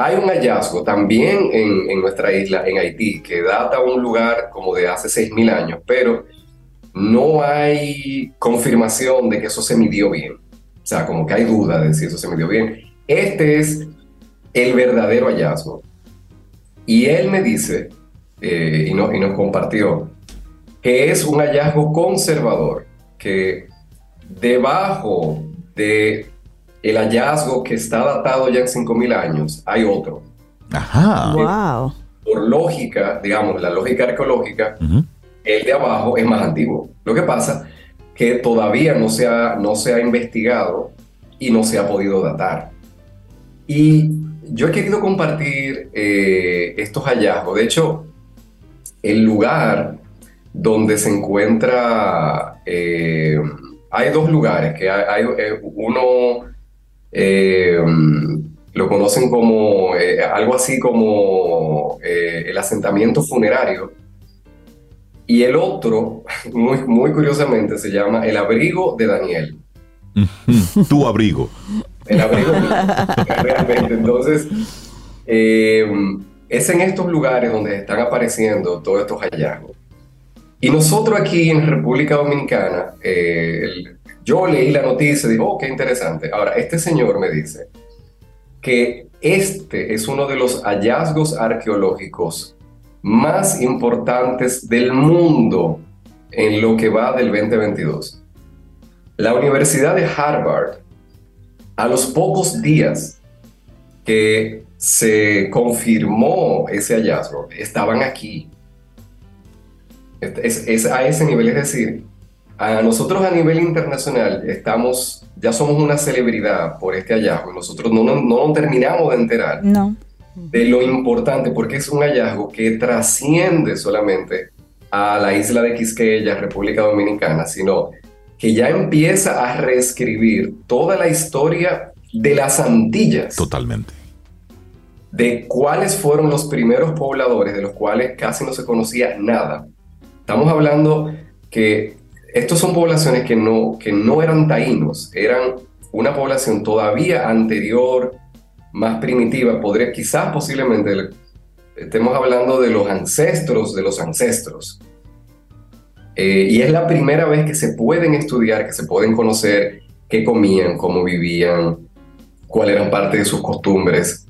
Hay un hallazgo también en, nuestra isla, en Haití, que data un lugar como de hace 6.000 años, pero no hay confirmación de que eso se midió bien. O sea, como que hay duda de si eso se midió bien. Este es el verdadero hallazgo. Y él me dice, eh, y, y nos compartió, que es un hallazgo conservador, que debajo de el hallazgo que está datado ya en 5.000 años, hay otro. Ajá. Wow. Por lógica, digamos, la lógica arqueológica, el de abajo es más antiguo. Lo que pasa que todavía no se ha, no se ha investigado y no se ha podido datar. Y yo he querido compartir eh, estos hallazgos. De hecho, el lugar donde se encuentra, eh, hay dos lugares, que hay, eh, uno eh, lo conocen como eh, algo así como eh, el asentamiento funerario. Y el otro, <laughs> muy, muy curiosamente, se llama el abrigo de Daniel. tu abrigo. El abrigo, <laughs> realmente. Entonces, es en estos lugares donde están apareciendo todos estos hallazgos. Y nosotros aquí en República Dominicana, el, yo leí la noticia y digo, oh, qué interesante. Ahora, este señor me dice que este es uno de los hallazgos arqueológicos más importantes del mundo en lo que va del 2022. La Universidad de Harvard, a los pocos días que se confirmó ese hallazgo, estaban aquí. Es, es a ese nivel, es decir, a nosotros a nivel internacional estamos, ya somos una celebridad por este hallazgo. Nosotros no, no, no terminamos de enterar no. de lo importante, porque es un hallazgo que trasciende solamente a la isla de Quisqueya, República Dominicana, sino que ya empieza a reescribir toda la historia de las Antillas. Totalmente. De cuáles fueron los primeros pobladores, de los cuales casi no se conocía nada. Estamos hablando que estos son poblaciones que no, que no eran taínos, eran una población todavía anterior, más primitiva, podría quizás posiblemente estemos hablando de los ancestros de los ancestros. Eh, y es la primera vez que se pueden estudiar, que se pueden conocer qué comían, cómo vivían, cuáles eran parte de sus costumbres.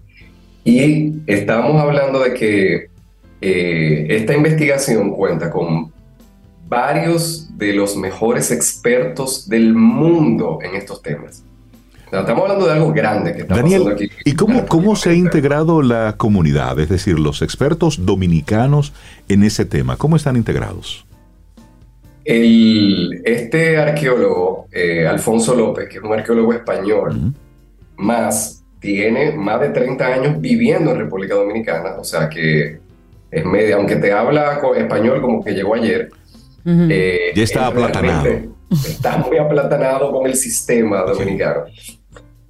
Y estamos hablando de que eh, esta investigación cuenta con varios de los mejores expertos del mundo en estos temas. Estamos hablando de algo grande que está Daniel, aquí. ¿Y cómo, cómo se ha integrado la comunidad, es decir, los expertos dominicanos en ese tema? ¿Cómo están integrados? El, este arqueólogo, eh, Alfonso López, que es un arqueólogo español, más tiene más de 30 años viviendo en República Dominicana, o sea que es media, aunque te habla español como que llegó ayer. Eh, ya está aplatanado. Está muy aplatanado con el sistema dominicano.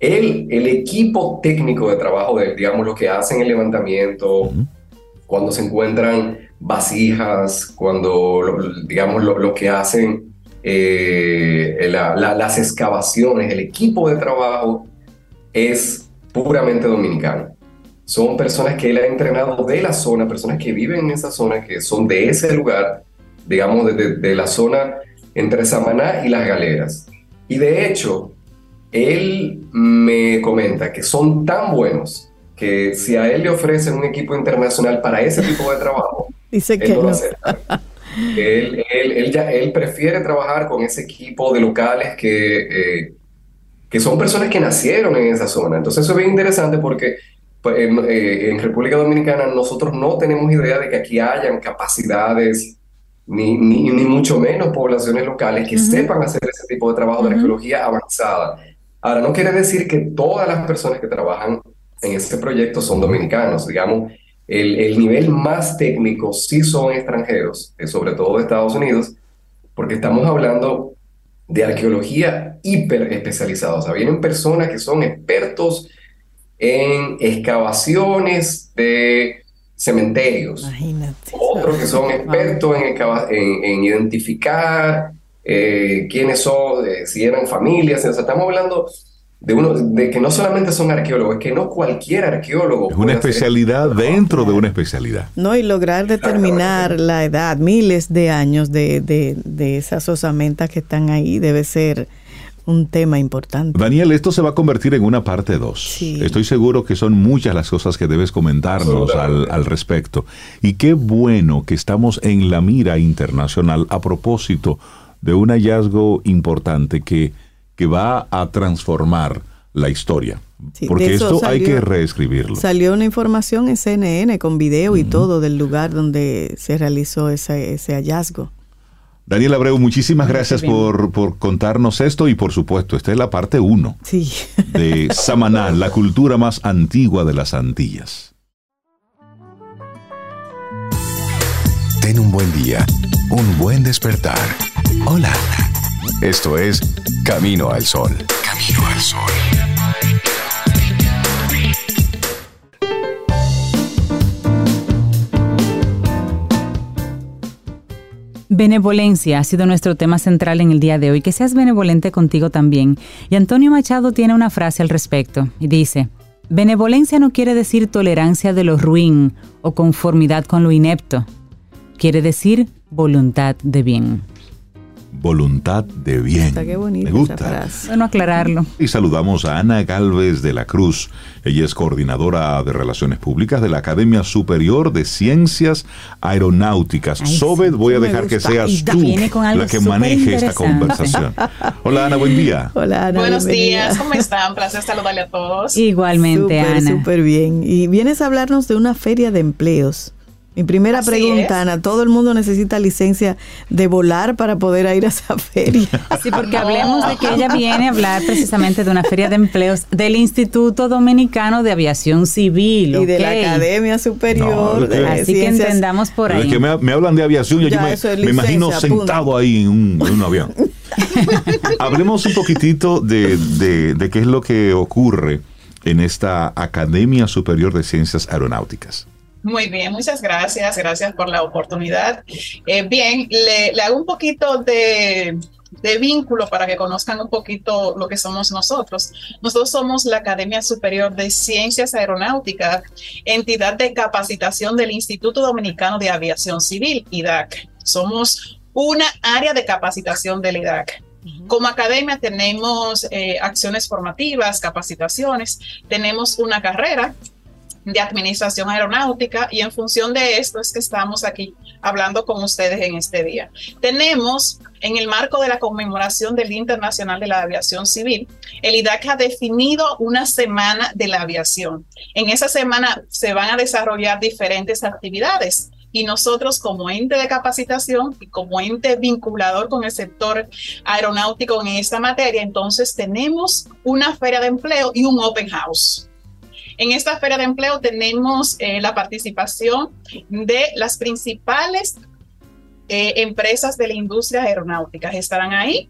El, el equipo técnico de trabajo de él, digamos, lo que hacen el levantamiento, uh -huh. cuando se encuentran vasijas, cuando, digamos, lo, lo que hacen eh, la, la, las excavaciones, el equipo de trabajo es puramente dominicano. Son personas que él ha entrenado de la zona, personas que viven en esa zona, que son de ese lugar, digamos, de, la zona entre Samaná y las galeras. Y de hecho, él me comenta que son tan buenos que si a él le ofrecen un equipo internacional para ese tipo de trabajo, <laughs> Dice él que no lo no. acepta. él, él, él, ya, él prefiere trabajar con ese equipo de locales que, eh, que son personas que nacieron en esa zona. Entonces eso es bien interesante porque pues, en, eh, en República Dominicana nosotros no tenemos idea de que aquí hayan capacidades ni, ni, ni, mucho menos poblaciones locales que uh -huh. sepan hacer ese tipo de trabajo uh -huh. de arqueología avanzada. Ahora, no quiere decir que todas las personas que trabajan en este proyecto son dominicanos, digamos, el, el nivel más técnico sí son extranjeros, eh, sobre todo de Estados Unidos, porque estamos hablando de arqueología hiper especializada, o sea, vienen personas que son expertos en excavaciones de cementerios. Imagínate. Otros que son expertos en, en, en identificar eh, quiénes son, eh, si eran familias. O sea, estamos hablando de, uno, de que no solamente son arqueólogos, es que no cualquier arqueólogo. Es una especialidad dentro de una especialidad. No, y lograr determinar la edad, miles de años de, de, de esas osamentas que están ahí, debe ser un tema importante. Daniel, esto se va a convertir en una parte 2. Sí. Estoy seguro que son muchas las cosas que debes comentarnos al, al, respecto. Y qué bueno que estamos en la mira internacional a propósito de un hallazgo importante que, que va a transformar la historia. Sí, Porque esto salió, hay que reescribirlo. Salió una información en CNN con video uh -huh. y todo del lugar donde se realizó ese, ese hallazgo. Daniel Abreu, muchísimas gracias por, por, contarnos esto y por supuesto, esta es la parte 1 sí. de Samaná, la cultura más antigua de las Antillas. Ten un buen día, un buen despertar. Hola. Esto es Camino al Sol. Camino al Sol. Benevolencia ha sido nuestro tema central en el día de hoy. Que seas benevolente contigo también. Y Antonio Machado tiene una frase al respecto y dice, Benevolencia no quiere decir tolerancia de lo ruin o conformidad con lo inepto. Quiere decir voluntad de bien voluntad de bien. Qué Me gusta. Esa frase. Bueno, aclararlo. Y saludamos a Ana Galvez de la Cruz. Ella es coordinadora de Relaciones Públicas de la Academia Superior de Ciencias Aeronáuticas. Ay, Sobed, sí, voy a dejar que seas tú la que maneje esta conversación. Hola Ana, buen día. <laughs> Hola Ana. Buenos bienvenida. días, ¿cómo <laughs> están? Placer saludarle a todos. Igualmente, Súper, Ana. súper bien. Y vienes a hablarnos de una feria de empleos Mi primera pregunta, Ana, ¿todo el mundo necesita licencia de volar para poder ir a esa feria? <laughs> Sí, porque hablemos de que ella viene a hablar precisamente de una feria de empleos del Instituto Dominicano de Aviación Civil. Y de la Academia Superior. de así que entendamos por ahí. Es que me, hablan de aviación y yo me, imagino sentado ahí en un, avión. <laughs> Hablemos un poquitito de, de qué es lo que ocurre en esta Academia Superior de Ciencias Aeronáuticas. Muy bien, muchas gracias, gracias por la oportunidad. Eh, bien, le, hago un poquito de, de vínculo para que conozcan un poquito lo que somos nosotros. Nosotros somos la Academia Superior de Ciencias Aeronáuticas, entidad de capacitación del Instituto Dominicano de Aviación Civil, IDAC. Somos una área de capacitación del IDAC. Como academia tenemos eh, acciones formativas, capacitaciones, tenemos una carrera de Administración Aeronáutica y en función de esto es que estamos aquí hablando con ustedes en este día. Tenemos en el marco de la conmemoración del Día Internacional de la Aviación Civil, el IDAC ha definido una semana de la aviación. En esa semana se van a desarrollar diferentes actividades y nosotros como ente de capacitación y como ente vinculador con el sector aeronáutico en esta materia, entonces tenemos una feria de empleo y un open house. En esta feria de empleo tenemos eh, la participación de las principales eh, empresas de la industria aeronáutica. Estarán ahí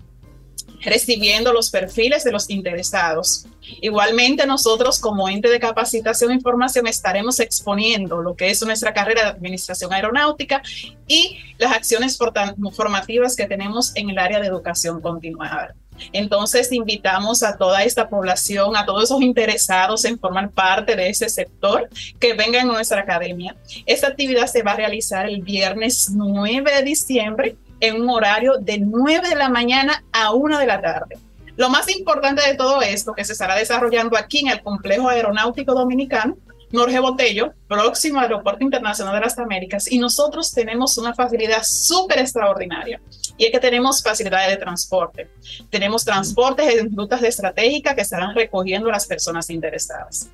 recibiendo los perfiles de los interesados. Igualmente nosotros como ente de capacitación e información estaremos exponiendo lo que es nuestra carrera de administración aeronáutica y las acciones formativas que tenemos en el área de educación continuada. Entonces invitamos a toda esta población, a todos esos interesados en formar parte de ese sector, que vengan a nuestra academia. Esta actividad se va a realizar el viernes 9 de diciembre en un horario de 9 de la mañana a 1 de la tarde. Lo más importante de todo esto que se estará desarrollando aquí en el Complejo Aeronáutico Dominicano Norge Botello, próximo Aeropuerto Internacional de las Américas, y nosotros tenemos una facilidad súper extraordinaria, y es que tenemos facilidades de transporte. Tenemos transportes en rutas de estratégica que estarán recogiendo a las personas interesadas.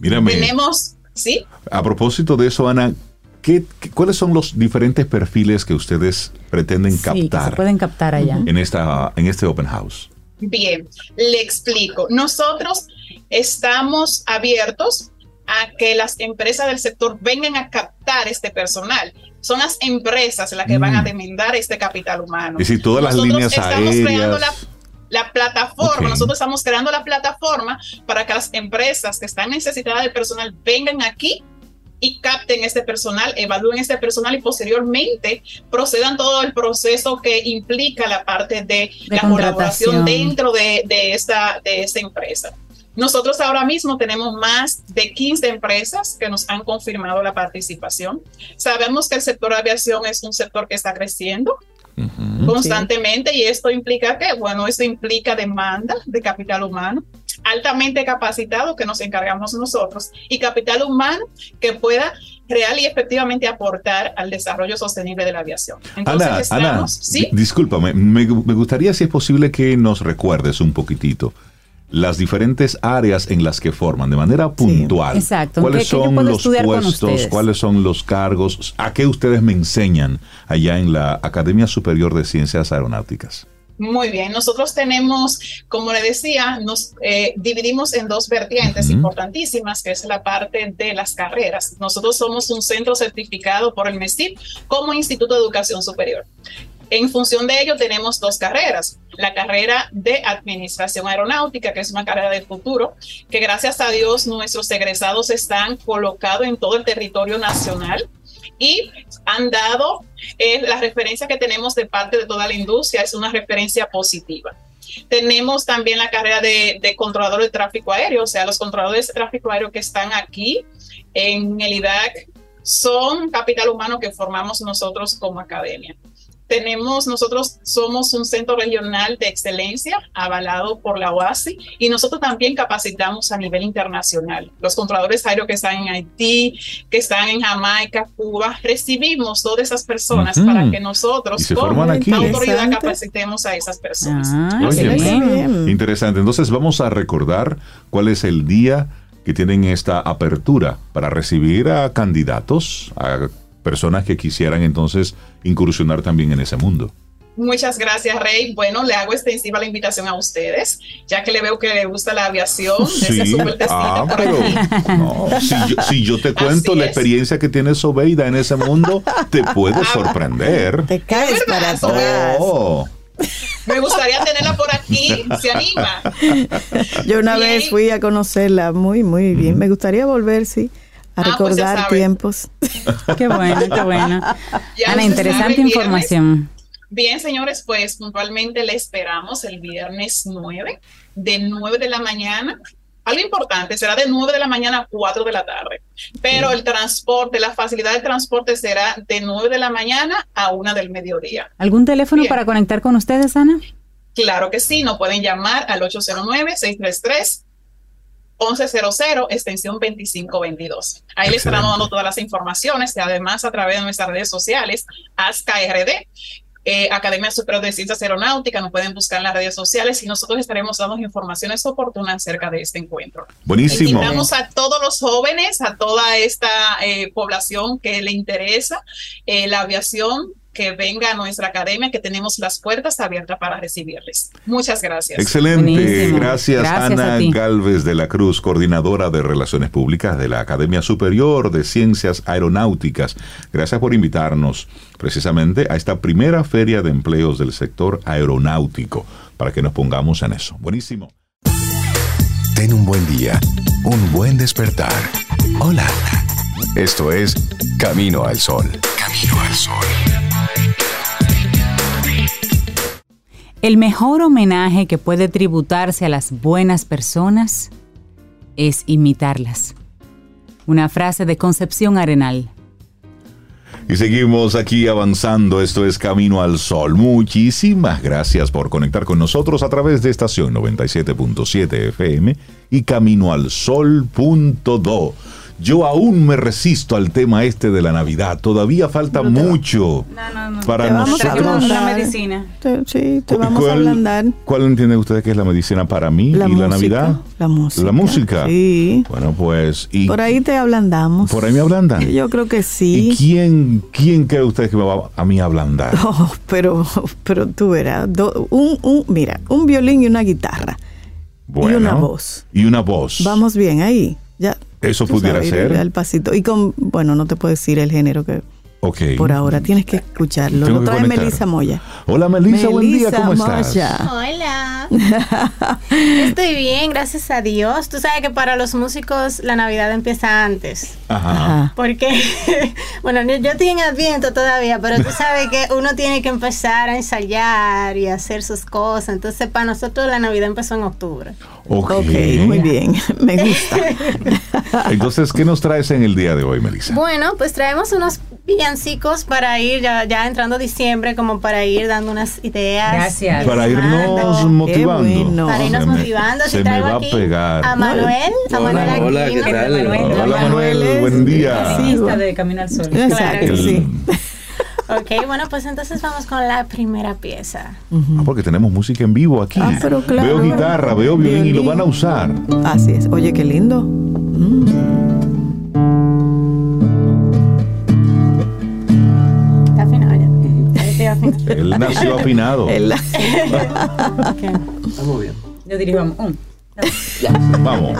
Mírame. Tenemos, ¿sí? A propósito de eso, Ana, ¿qué, cuáles son los diferentes perfiles que ustedes pretenden captar? se pueden captar allá. En, esta, en este open house. Bien, le explico. Nosotros estamos abiertos a que las empresas del sector vengan a captar este personal. Son las empresas las que van a mm. demandar este capital humano. Y si todas las líneas estamos creando la, plataforma, nosotros estamos creando la plataforma para que las empresas que están necesitadas de personal vengan aquí y capten este personal, evalúen este personal y posteriormente procedan todo el proceso que implica la parte de, la colaboración dentro de, de, esta, de esta empresa. Nosotros ahora mismo tenemos más de 15 empresas que nos han confirmado la participación. Sabemos que el sector de aviación es un sector que está creciendo constantemente y esto implica que, bueno, esto implica demanda de capital humano altamente capacitado que nos encargamos nosotros y capital humano que pueda real y efectivamente aportar al desarrollo sostenible de la aviación. Entonces, Ana, ¿sí? discúlpame, me, me gustaría si es posible que nos recuerdes un poquitito las diferentes áreas en las que forman de manera puntual. exacto. ¿Cuáles son los puestos? ¿Cuáles son los cargos? ¿A qué ustedes me enseñan allá en la Academia Superior de Ciencias Aeronáuticas? Muy bien, nosotros tenemos, como le decía, nos eh, dividimos en dos vertientes importantísimas, que es la parte de las carreras. Nosotros somos un centro certificado por el MESTIP como Instituto de Educación Superior. En función de ello tenemos dos carreras. La carrera de Administración Aeronáutica, que es una carrera de futuro, que gracias a Dios nuestros egresados están colocados en todo el territorio nacional y han dado eh, la referencia que tenemos de parte de toda la industria, es una referencia positiva. Tenemos también la carrera de, de controlador de tráfico aéreo, o sea, los controladores de tráfico aéreo que están aquí en el IDAC son capital humano que formamos nosotros como academia tenemos, nosotros somos un centro regional de excelencia avalado por la OASI y nosotros también capacitamos a nivel internacional. Los controladores aéreos que están en Haití, que están en Jamaica, Cuba, recibimos todas esas personas para que nosotros como autoridad capacitemos a esas personas. Ah, Interesante. Entonces vamos a recordar cuál es el día que tienen esta apertura para recibir a candidatos, a personas que quisieran entonces incursionar también en ese mundo. Muchas gracias, Rey. Bueno, le hago extensiva la invitación a ustedes, ya que le veo que le gusta la aviación. Sí. Ah, pero no, si, yo, te cuento la experiencia que tiene Sobeida en ese mundo, te puede ah, sorprender. Te caes para oh. Me gustaría tenerla por aquí, se anima. Yo una vez fui a conocerla, muy, muy bien. Me gustaría volver, sí a ah, pues recordar tiempos. <laughs> Qué bueno, qué bueno. Ana, interesante información. Bien, señores, pues puntualmente le esperamos el viernes 9, de 9 de la mañana. Algo importante, será de 9 de la mañana a 4 de la tarde, pero el transporte, la facilidad de transporte será de 9 de la mañana a 1 del mediodía. ¿Algún teléfono para conectar con ustedes, Ana? Claro que sí, nos pueden llamar al 809-633. 1100, extensión 2522. Ahí les estaremos dando todas las informaciones y además a través de nuestras redes sociales, ASCARD, eh, Academia Superior de Ciencias Aeronáuticas, nos pueden buscar en las redes sociales y nosotros estaremos dando informaciones oportunas acerca de este encuentro. Buenísimo. Invitamos a todos los jóvenes, a toda esta eh, población que le interesa eh, la aviación, que venga a nuestra academia, que tenemos las puertas abiertas para recibirles. Muchas gracias. Excelente. Gracias, Ana Galvez de la Cruz, coordinadora de Relaciones Públicas de la Academia Superior de Ciencias Aeronáuticas. Gracias por invitarnos precisamente a esta primera feria de empleos del sector aeronáutico, para que nos pongamos en eso. Buenísimo. Ten un buen día, un buen despertar. Hola. Esto es Camino al Sol. Camino al Sol. El mejor homenaje que puede tributarse a las buenas personas es imitarlas. Una frase de Concepción Arenal. Y seguimos aquí avanzando. Esto es Camino al Sol. Muchísimas gracias por conectar con nosotros a través de estación 97.7 FM y caminoalsol.do. Yo aún me resisto al tema este de la Navidad. Todavía falta mucho para nosotros. La medicina. sí, te vamos a ablandar. ¿Cuál entiende usted que es la medicina para mí y la Navidad? La música. La música. Sí. Bueno, pues. por ahí te ablandamos. Por ahí me ablandan. Yo creo que sí. ¿Y quién, quién cree usted que me va a mí ablandar? <laughs> Oh, pero, pero tú verás. un, un, mira, un violín y una guitarra. y una voz. Y una voz. Vamos bien ahí. Eso pudiera ser. Al pasito. Y con, bueno, no te puedo decir el género que. Okay. Por ahora tienes que escucharlo. Lo trae Melissa Moya. Hola Melissa, buen día, ¿cómo estás? Hola. <laughs> Estoy bien, gracias a Dios. Tú sabes que para los músicos la Navidad empieza antes. Ajá. Porque, <laughs> bueno, yo estoy en Adviento todavía, pero tú sabes que uno tiene que empezar a ensayar y hacer sus cosas. Entonces, para nosotros la Navidad empezó en octubre. Ok, okay muy bien, <laughs> me gusta. Entonces, ¿qué nos traes en el día de hoy, Melissa? Bueno, pues traemos unos villancicos para ir ya, ya entrando diciembre, como para ir dando unas ideas. Gracias. Para irnos motivando. Para irnos motivando. Se me va a pegar. A Manuel. A Manuel Hola, hola ¿qué tal? Hola, Manuel, buen día. de Camino al Sol. Exacto, sí. <laughs> Ok, bueno, pues entonces vamos con la primera pieza. Ah, porque tenemos música en vivo aquí. Ah, pero claro. Veo guitarra, veo violín, y lo van a usar. Así es. Oye, qué lindo. Mm. Él nació <laughs> afinado. Él Vamos bien. Yo dirijo un. Vamos.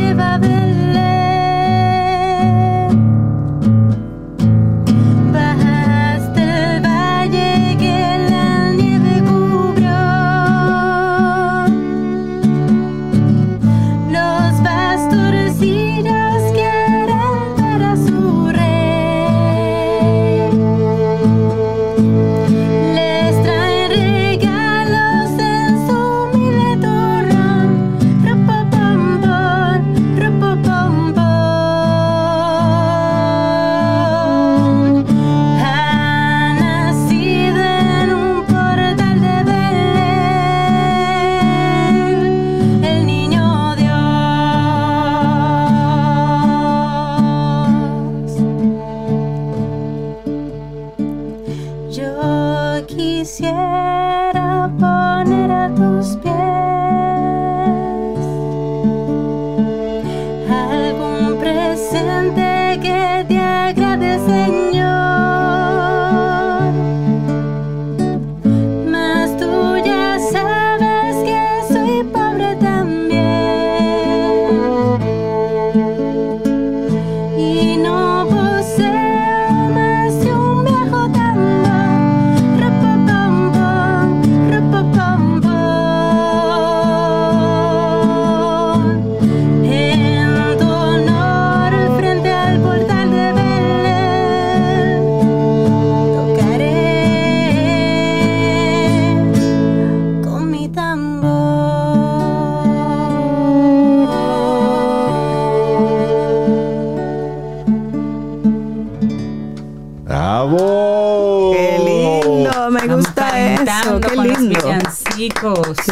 Los pastores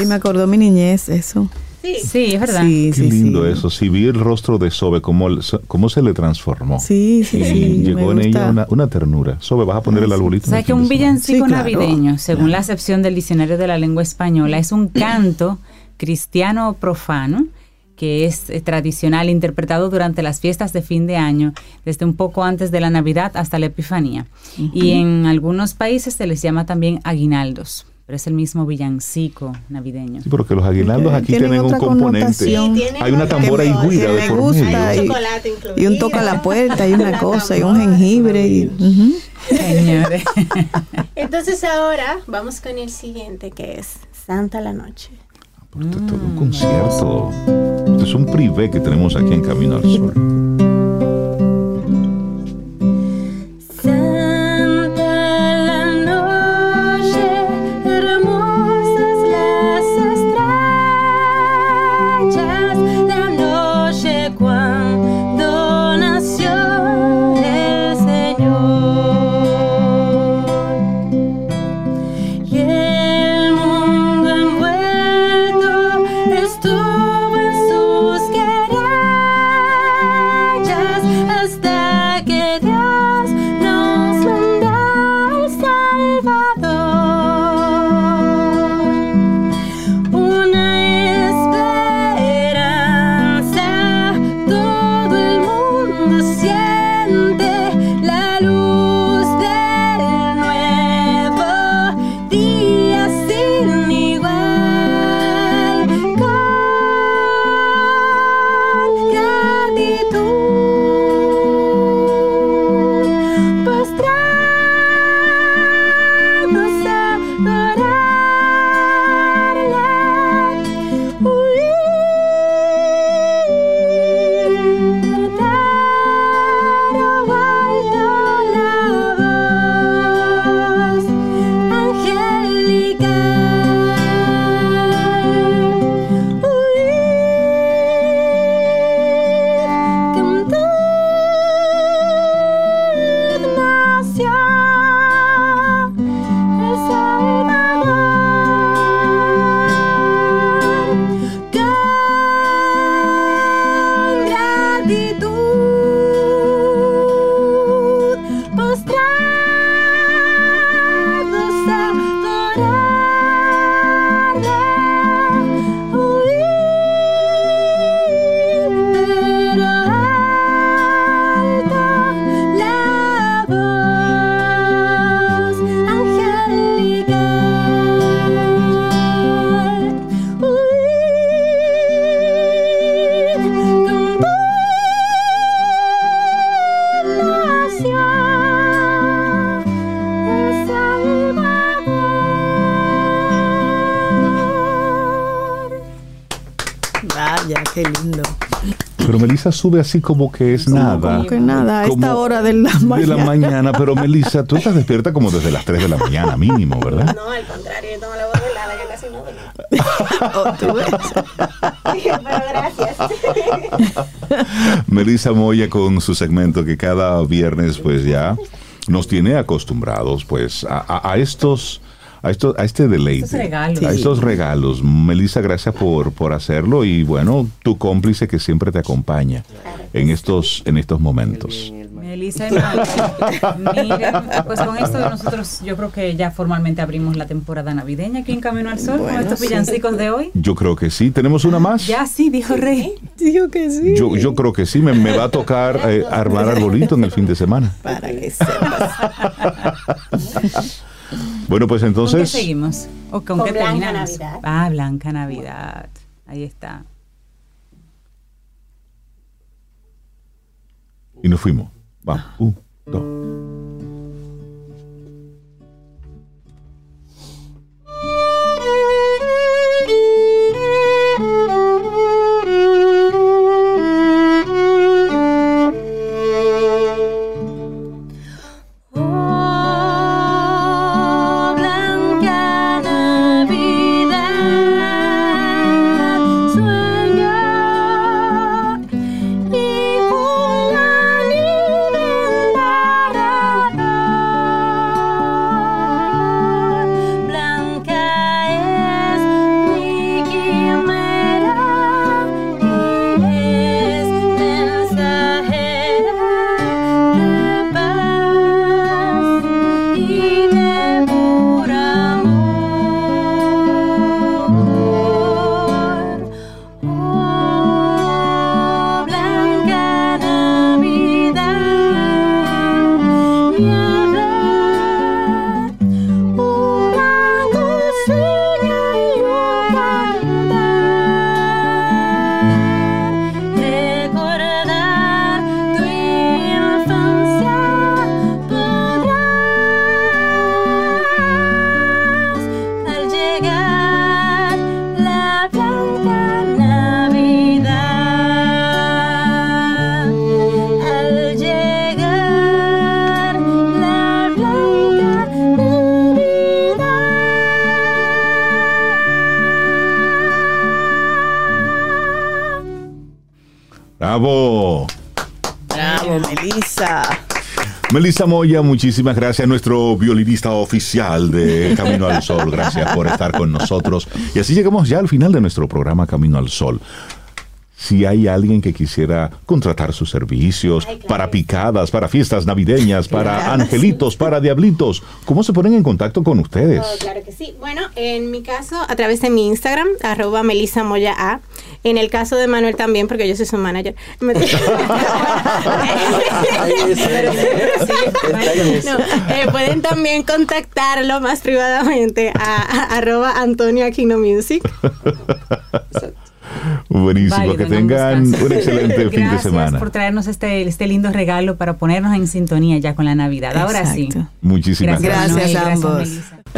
me acordó mi niñez, eso. Sí, es verdad. Qué lindo eso. Si vi el rostro de Sobe, cómo, cómo se le transformó. Sí, sí, sí. Llegó en ella una, ternura. Sobe, vas a poner el arbolito. O sea, que un villancico navideño, según la acepción del diccionario de la lengua española, es un <clears throat> canto cristiano profano que es eh, tradicional interpretado durante las fiestas de fin de año, desde un poco antes de la Navidad hasta la Epifanía. Y en algunos países se les llama también aguinaldos pero es el mismo villancico navideño. Sí, porque los aguinaldos aquí tienen, un componente. hay una tambora y guira de por gusta, y, y, un toca la puerta, y una cosa, y un jengibre. Y, Señores. Entonces ahora vamos con el siguiente, que es Santa la Noche. Esto es todo un concierto. Esto es un privé que tenemos aquí en Camino al Sol. Sube así como que es nada. Como que nada, a esta hora de la mañana. De la mañana, pero Melissa, tú estás despierta como desde las 3 de la mañana mínimo, ¿verdad? No, al contrario, yo tengo la voz helada, yo casi no oh, ¿tú pero gracias. Melissa Moya con su segmento que cada viernes pues ya nos tiene acostumbrados pues a, a estos a, esto, a este deleite, a estos regalos. Melissa, gracias por, por hacerlo y bueno, tu cómplice que siempre te acompaña en estos, en estos momentos. Mira, pues con esto nosotros yo creo que ya formalmente abrimos la temporada navideña aquí en Camino al Sol con estos villancicos de hoy. Yo creo que sí. ¿Tenemos una más? Ya sí, dijo Rey. <laughs> Dijo que sí. Yo, yo creo que sí. Me, me va a tocar eh, armar arbolito en el fin de semana. Para que sepas. <laughs> bueno, pues entonces... ¿Con qué seguimos? ¿O con, qué Blanca terminamos? Navidad. Ah, Blanca Navidad. Ahí está. Y nos fuimos. Vamos. Un, dos. Melissa Moya, muchísimas gracias, nuestro violinista oficial de Camino al Sol. Gracias por estar con nosotros. Y así llegamos ya al final de nuestro programa Camino al Sol si hay alguien que quisiera contratar sus servicios para picadas, para fiestas navideñas, para angelitos, para diablitos, ¿cómo se ponen en contacto con ustedes? Oh, claro que sí. Bueno, en mi caso, a través de mi Instagram, arroba Melissa Moya A. En el caso de Manuel también, porque yo soy su manager. pueden también contactarlo más privadamente a, arroba Antonio Aquino Music. <laughs> Buenísimo, que tengan un excelente fin de semana. Gracias por traernos este, este lindo regalo para ponernos en sintonía ya con la Navidad. Ahora sí. Muchísimas gracias. Gracias, a ambos.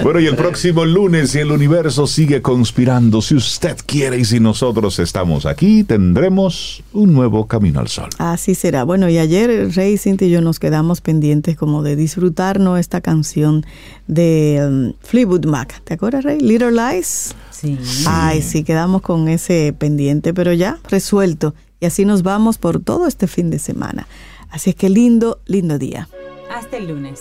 Bueno, y el <laughs> próximo lunes, si el universo sigue conspirando, si usted quiere y si nosotros estamos aquí, tendremos un nuevo camino al sol. Así será. Bueno, y ayer Rey, Cinti y yo nos quedamos pendientes como de disfrutarnos esta canción de um, Fleetwood Mac. ¿Te acuerdas, Rey? Little Lies. Sí. Ay, sí, quedamos con ese pendiente, pero ya resuelto. Y así nos vamos por todo este fin de semana. Así es que lindo, lindo día. Hasta el lunes.